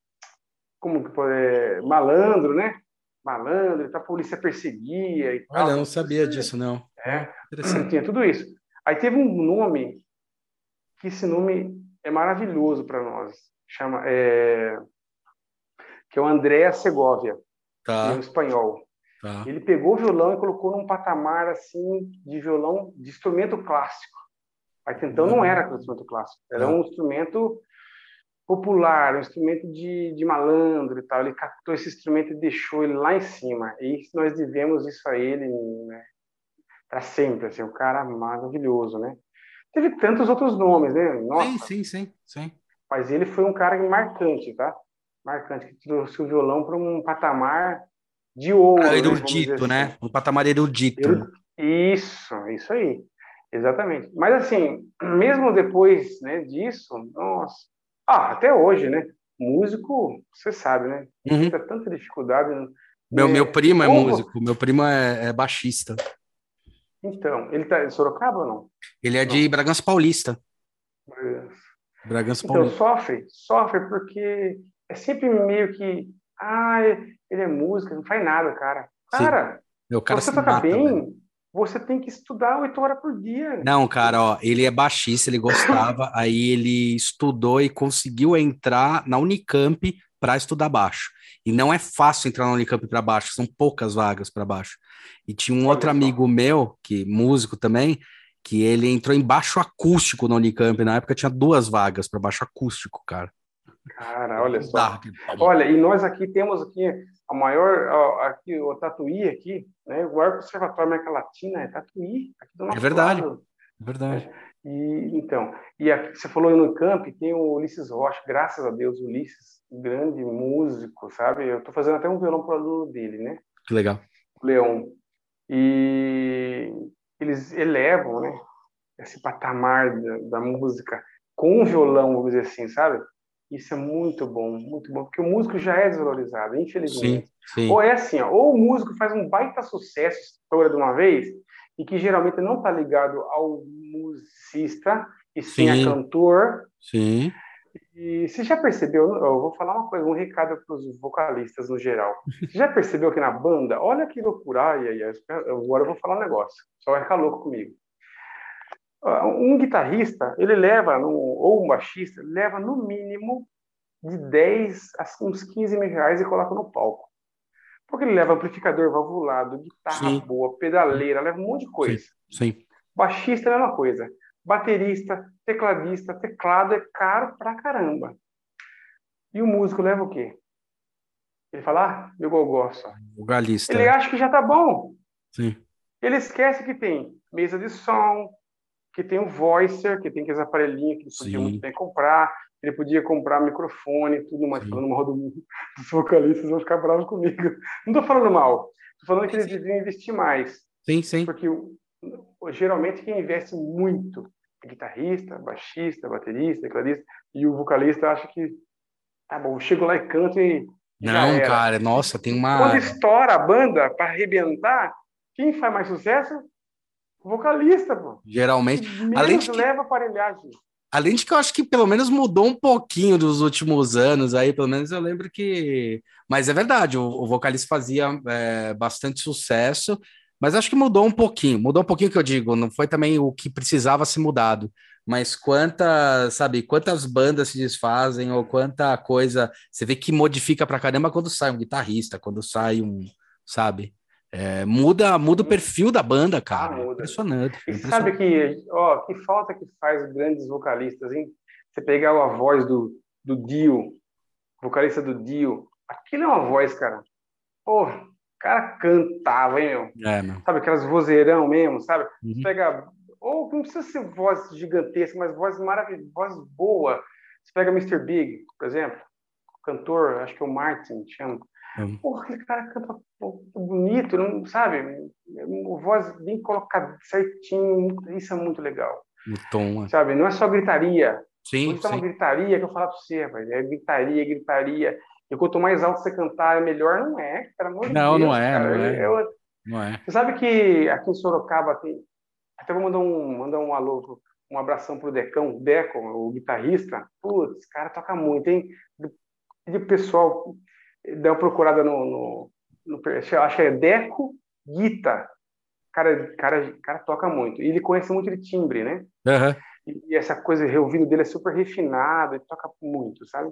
como é, malandro, né? Malandro, então a polícia perseguia e tal. Olha, não sabia disso, não. É, tinha tudo isso. Aí teve um nome, que esse nome é maravilhoso para nós, chama, é, que é o Andréa Segovia. Tá. Um espanhol. Tá. Ele pegou o violão e colocou num patamar assim de violão de instrumento clássico. Mas então não era instrumento clássico, era um instrumento popular, um instrumento de, de malandro e tal. Ele captou esse instrumento e deixou ele lá em cima. E nós devemos isso a ele né, para sempre. Assim, um cara maravilhoso, né? Teve tantos outros nomes, né? Nossa. Sim, sim, sim, sim. Mas ele foi um cara marcante, tá? Marcante, que trouxe o violão para um patamar de ouro. Ah, erudito, né? Assim. Um patamar erudito. Isso, isso aí. Exatamente. Mas assim, mesmo depois né, disso, nossa, ah, até hoje, né? Músico, você sabe, né? Uhum. Tem tanta dificuldade. Né? Meu, meu primo é Como? músico, meu primo é, é, baixista. Então, ele tá em Sorocaba ou não? Ele é não. de Bragança Paulista. Bragança. Bragança então, Paulista. sofre, sofre porque é sempre meio que, ah, ele é músico, não faz nada, cara. Cara, Meu, cara você toca mata, bem, velho você tem que estudar oito horas por dia. Não, cara, ó, ele é baixista, ele gostava, <laughs> aí ele estudou e conseguiu entrar na Unicamp para estudar baixo. E não é fácil entrar na Unicamp para baixo, são poucas vagas para baixo. E tinha um outro amigo meu, que músico também, que ele entrou em baixo acústico na Unicamp. Na época tinha duas vagas para baixo acústico, cara. Cara, olha só. Olha, e nós aqui temos aqui a maior, ó, aqui, o Tatuí aqui, né? O maior conservatório da América Latina é Tatuí, aqui do nosso É verdade, lado. é verdade. E, então, e aqui, você falou no camp, tem o Ulisses Rocha, graças a Deus, Ulisses, grande músico, sabe? Eu estou fazendo até um violão para o aluno dele, né? Que legal. O Leão. E eles elevam, né? Esse patamar da, da música com o violão, vamos dizer assim, sabe? Isso é muito bom, muito bom, porque o músico já é desvalorizado, infelizmente. Sim, sim. Ou é assim, ó, ou o músico faz um baita sucesso, estoura de uma vez, e que geralmente não está ligado ao musicista, e sim, sim a cantor. Sim. E você já percebeu, eu vou falar uma coisa, um recado para os vocalistas no geral. <laughs> Você já percebeu que na banda, olha que loucura, ai, ai, ai, agora eu vou falar um negócio, só vai ficar louco comigo. Um guitarrista, ele leva, no, ou um baixista, leva no mínimo de 10 a uns 15 mil reais e coloca no palco. Porque ele leva amplificador valvulado, guitarra Sim. boa, pedaleira, leva um monte de coisa. Sim. Sim. Baixista é a mesma coisa. Baterista, tecladista, teclado é caro pra caramba. E o músico leva o quê? Ele fala, ah, meu gogó só. O galista. Ele acha que já tá bom. Sim. Ele esquece que tem mesa de som, que tem o voicer, que tem aqueles aparelhinhos que ele podia muito bem comprar, ele podia comprar microfone e tudo mais, Sim. falando mal do, <laughs> dos vocalistas, vão ficar bravos comigo. Não estou falando mal, estou falando que eles deviam investir mais. Sim, sim. Porque geralmente quem investe muito é guitarrista, baixista, baterista, tecladista, e o vocalista acha que, tá bom, chego lá e canto e. Não, cara, nossa, tem uma. Quando estoura a banda para arrebentar, quem faz mais sucesso Vocalista, pô. Geralmente. além de que, leva aparelhagem. Além de que eu acho que pelo menos mudou um pouquinho dos últimos anos aí, pelo menos eu lembro que. Mas é verdade, o, o vocalista fazia é, bastante sucesso, mas acho que mudou um pouquinho. Mudou um pouquinho que eu digo, não foi também o que precisava ser mudado. Mas quantas, sabe, quantas bandas se desfazem ou quanta coisa você vê que modifica pra caramba quando sai um guitarrista, quando sai um, sabe? É, muda, muda o perfil da banda, cara. Ah, impressionante. E impressionante. sabe que, ó, que falta que faz grandes vocalistas, hein? Você pegar a voz do, do Dio, vocalista do Dio, aquilo é uma voz, cara. Pô, o cara cantava, hein, meu? É, meu. Sabe, aquelas vozeirão mesmo, sabe? Uhum. Você pega, ou não precisa ser voz gigantesca, mas voz maravilhosa, voz boa. Você pega Mr. Big, por exemplo, cantor, acho que é o Martin, chama Hum. Porra, aquele cara canta bonito, não sabe? Voz bem colocada certinho, isso é muito legal. O tom, é. Sabe? Não é só gritaria. Sim, Isso é uma gritaria que eu falo para você, velho. É gritaria, gritaria. E quanto mais alto você cantar, é melhor. Não é, pelo amor de não, Deus. Não, é, cara. não é, eu, não é. Você sabe que aqui em Sorocaba tem. Até vou mandar um, mandar um alô, um abração pro Decão, Deco, o guitarrista. Putz, cara toca muito, hein? E o pessoal dá uma procurada no, no, no, acho que é Deco Guita. Cara, cara, cara toca muito. E ele conhece muito de timbre, né? Uhum. E, e, essa coisa, o ouvido dele é super refinado, ele toca muito, sabe?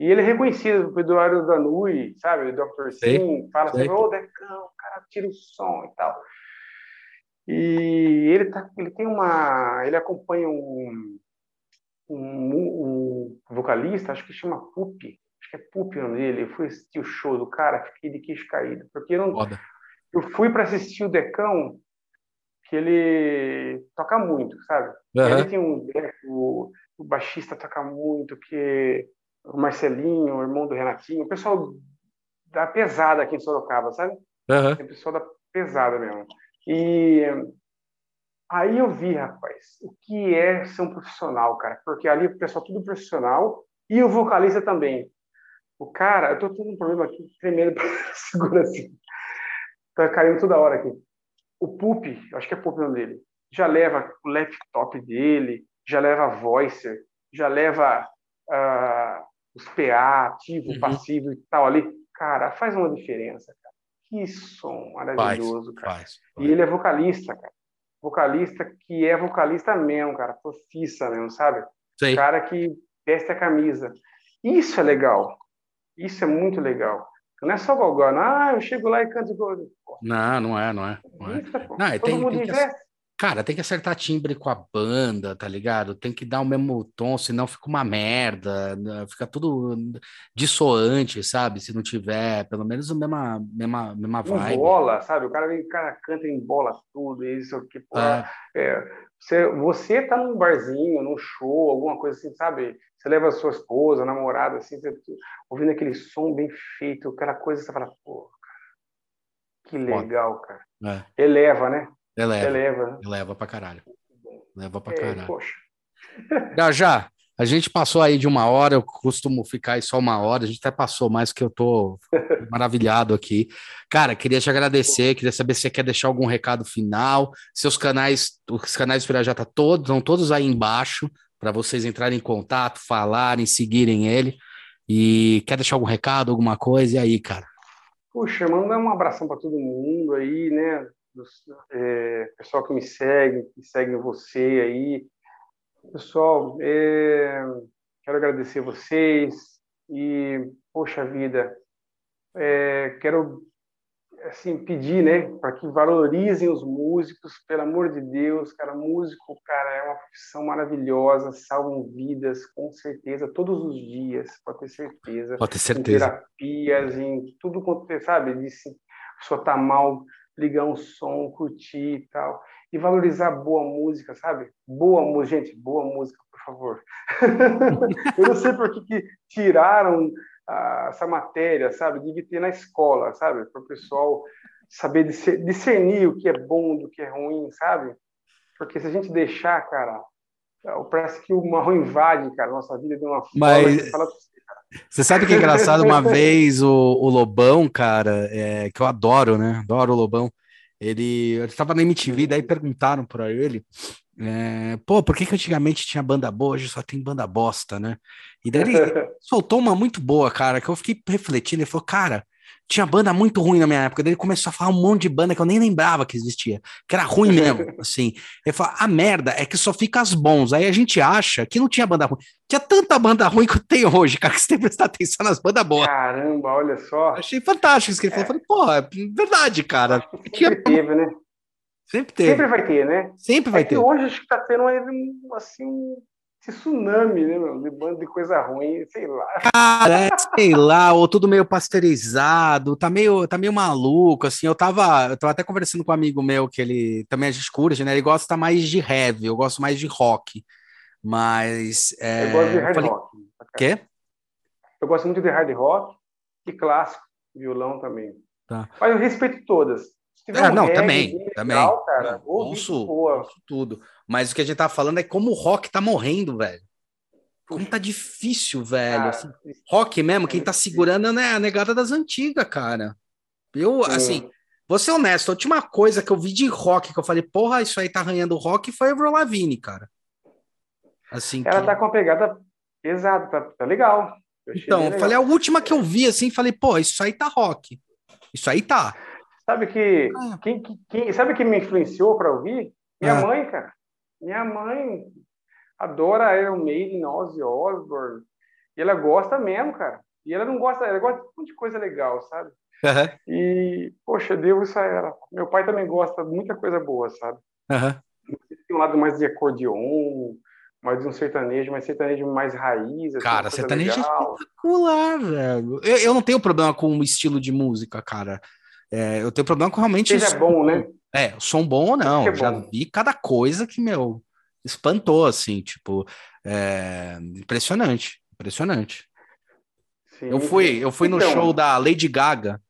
E ele é reconhecido o Eduardo Danui, sabe? O Dr. Sim, fala assim, ô, Decão, o cara tira o som e tal. E ele, tá, ele tem uma... Ele acompanha um, um, um vocalista, acho que chama Pupi, acho que é Pupi o nome dele. Eu fui assistir o show do cara, fiquei de queixo caído. Porque eu, não, eu fui para assistir o Decão, que ele toca muito, sabe? Uhum. Ele tem um o, o baixista toca muito, que o Marcelinho, o irmão do Renatinho, o pessoal da pesada aqui em Sorocaba, sabe? Uhum. O pessoal da pesada mesmo. E aí eu vi, rapaz, o que é ser um profissional, cara, porque ali o pessoal tudo profissional e o vocalista também. O cara, eu tô tendo um problema aqui, tremendo, <laughs> segura assim. Tá caindo toda hora aqui. O Pup, acho que é Pup o nome dele, já leva o laptop dele, já leva voicer, já leva uh, os PA, ativo, uhum. passivo e tal ali. Cara, faz uma diferença, cara. Que som maravilhoso, faz, cara. Faz, faz. E ele é vocalista, cara. Vocalista que é vocalista mesmo, cara. Profissa mesmo, sabe? Sei. Cara que veste a camisa. Isso é legal. Isso é muito legal. Não é só gogó, ah, eu chego lá e canto. Não, não é, não é. Não, é. não Todo tem, mundo tem que, Cara, tem que acertar timbre com a banda, tá ligado? Tem que dar o mesmo tom, senão fica uma merda, né? fica tudo dissoante, sabe? Se não tiver, pelo menos a mesma, mesma, mesma vibe. bola, sabe? O cara vem, o cara canta em bola tudo, isso aqui, pô. É. É, você, você tá num barzinho, num show, alguma coisa assim, sabe? Você leva a sua esposa, a namorada, assim, você, ouvindo aquele som bem feito, aquela coisa, você fala, pô, cara, que legal, cara. É. Eleva, né? Eleva. Eleva, né? Eleva pra caralho. Leva pra é, caralho. Poxa. Já, já. A gente passou aí de uma hora, eu costumo ficar aí só uma hora, a gente até passou mais que eu tô <laughs> maravilhado aqui. Cara, queria te agradecer, queria saber se você quer deixar algum recado final. Seus canais, os canais do já tá todos, estão todos aí embaixo para vocês entrarem em contato, falarem, seguirem ele. E quer deixar algum recado, alguma coisa? E aí, cara? Puxa, manda um abração para todo mundo aí, né? É, pessoal que me segue, que segue você aí. Pessoal, é, quero agradecer vocês e, poxa vida, é, quero assim pedir, né, para que valorizem os músicos, pelo amor de Deus, cara, músico, cara, é uma profissão maravilhosa, salvam vidas, com certeza, todos os dias, pode ter certeza. Pode ter certeza. Em terapias, em tudo quanto, sabe, de se a pessoa tá mal, ligar um som, curtir e tal. E valorizar boa música, sabe? Boa música, gente, boa música, por favor. <laughs> eu não sei por que, que tiraram ah, essa matéria, sabe? Devia ter na escola, sabe? Para o pessoal saber discernir o que é bom do que é ruim, sabe? Porque se a gente deixar, cara, parece que o marrom invade, cara, nossa vida de uma forma. Mas... Fala, você sabe que é engraçado? Uma <laughs> vez o, o Lobão, cara, é, que eu adoro, né? Adoro o Lobão. Ele estava na MTV, daí perguntaram para ele, é, pô, por que, que antigamente tinha banda boa, hoje só tem banda bosta, né? E daí ele <laughs> soltou uma muito boa, cara, que eu fiquei refletindo. Ele falou, cara, tinha banda muito ruim na minha época. Daí ele começou a falar um monte de banda que eu nem lembrava que existia, que era ruim <laughs> mesmo, assim. Ele falou: a merda é que só fica as bons. Aí a gente acha que não tinha banda ruim. Tinha tanta banda ruim que eu tenho hoje, cara, que você tem que prestar atenção nas bandas boas. Caramba, olha só. Achei fantástico isso que ele é. falou. Falei, pô, é verdade, cara. Sempre tinha... teve, né? Sempre teve. Sempre vai ter, né? Sempre vai é ter. hoje acho que tá tendo assim, esse tsunami, né, meu? De bando de coisa ruim, sei lá. Cara, é, sei lá, ou tudo meio pasteurizado, tá meio, tá meio maluco, assim. Eu tava, eu tava até conversando com um amigo meu que ele também é de curte, né? Ele gosta mais de heavy, eu gosto mais de rock. Mas. É, eu gosto de hard falei... rock. Quê? Eu gosto muito de hard rock e clássico, violão também. Tá. Mas eu respeito todas. É, não, também, também. Legal, cara, não, ouço, ouço, tudo. Mas o que a gente tá falando é como o rock tá morrendo, velho. Como tá difícil, velho. Ah, assim, rock mesmo, quem tá segurando né, a negada das antigas, cara. Eu, Sim. assim, vou ser honesto, a última coisa que eu vi de rock que eu falei, porra, isso aí tá arranhando rock foi Avril Lavigne, cara. Assim, Ela que... tá com a pegada pesada, tá, tá legal. então, legal. falei, a última que eu vi, assim, falei, pô, isso aí tá rock. Isso aí tá. Sabe que ah. quem, quem sabe que me influenciou para ouvir? Minha ah. mãe, cara. Minha mãe adora Iron Maiden, Ozzy Osbourne. E ela gosta mesmo, cara. E ela não gosta, ela gosta de um monte de coisa legal, sabe? Uhum. E, poxa, devo isso a ela. Meu pai também gosta de muita coisa boa, sabe? Uhum. Tem um lado mais de acordeon, mais de um sertanejo, mais sertanejo mais raiz. Assim, cara, sertanejo é espetacular, velho. Eu, eu não tenho problema com o estilo de música, cara. É, eu tenho problema com realmente. Seja som, bom, né? É, som bom ou não. É já vi cada coisa que, meu, espantou, assim, tipo, é, impressionante, impressionante. Sim, eu fui, eu fui então, no show da Lady Gaga,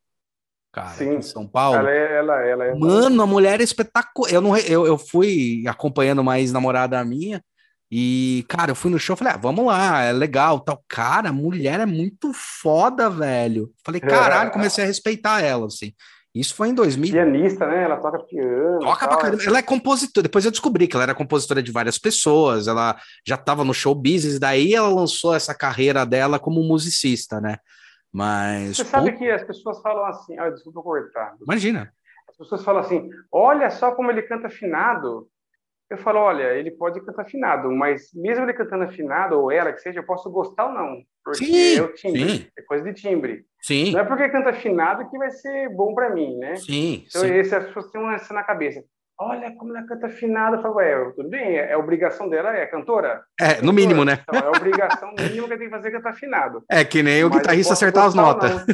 cara, sim, em São Paulo. Ela é, ela, ela é Mano, a mulher é espetacular. Eu, não, eu, eu fui acompanhando mais namorada minha. E, cara, eu fui no show, falei, ah, vamos lá, é legal, tal. Cara, a mulher é muito foda, velho. Falei, <laughs> caralho, comecei a respeitar ela, assim. Isso foi em 2000. Pianista, né? Ela toca piano. Toca pra caramba. Ela é compositora. Depois eu descobri que ela era compositora de várias pessoas. Ela já estava no show business. Daí ela lançou essa carreira dela como musicista, né? Mas. Você pô... sabe que as pessoas falam assim. Ah, desculpa cortar. Imagina. As pessoas falam assim: olha só como ele canta afinado. Eu falo, olha, ele pode cantar afinado, mas mesmo ele cantando afinado, ou ela que seja, eu posso gostar ou não. Porque sim, é o timbre, sim. é coisa de timbre. Sim. Não é porque canta afinado que vai ser bom para mim, né? Sim. Então, sim. esse, as pessoas têm essa na cabeça. Olha como ela canta afinado. Eu falo, é, tudo bem, é, é obrigação dela, é cantora? É, cantora. no mínimo, né? Então, é obrigação mínima que tem que fazer cantar afinado. É que nem o guitarrista acertar as notas.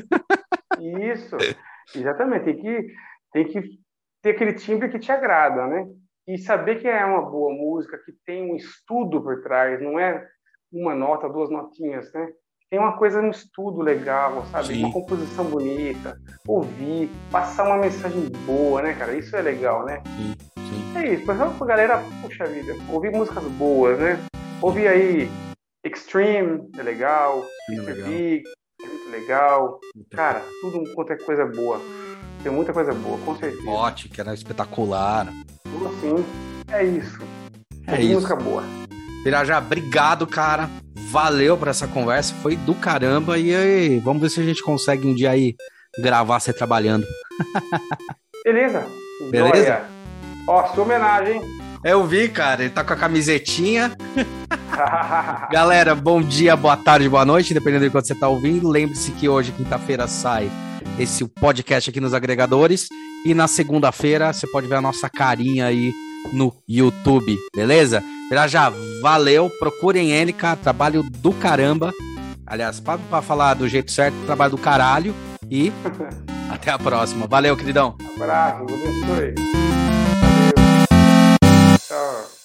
Isso, exatamente. Tem que, tem que ter aquele timbre que te agrada, né? E saber que é uma boa música, que tem um estudo por trás, não é uma nota, duas notinhas, né? Tem uma coisa no estudo legal, sabe? Sim. Uma composição bonita, ouvir, passar uma mensagem boa, né, cara? Isso é legal, né? Sim, sim. É isso, pra galera, puxa vida, ouvir músicas boas, né? Ouvir aí Extreme, é legal, Mr. Legal. Big, é muito legal. Cara, tudo quanto é coisa boa. Tem muita coisa boa, com certeza. Hot, que era espetacular. Tudo assim, é isso. É isso. Música boa. Pirajá, obrigado, cara. Valeu por essa conversa, foi do caramba. E aí, vamos ver se a gente consegue um dia aí gravar você trabalhando. <laughs> Beleza. Beleza? Glória. Ó, sua homenagem. Eu vi, cara, ele tá com a camisetinha. <laughs> Galera, bom dia, boa tarde, boa noite, dependendo de quando você tá ouvindo. Lembre-se que hoje, quinta-feira, sai esse podcast aqui nos agregadores. E na segunda-feira você pode ver a nossa carinha aí no YouTube, beleza? já já valeu, procurem ele, cara, trabalho do caramba. Aliás, para falar do jeito certo, trabalho do caralho. E <laughs> até a próxima. Valeu, queridão. Abraço, abençoe. Tchau.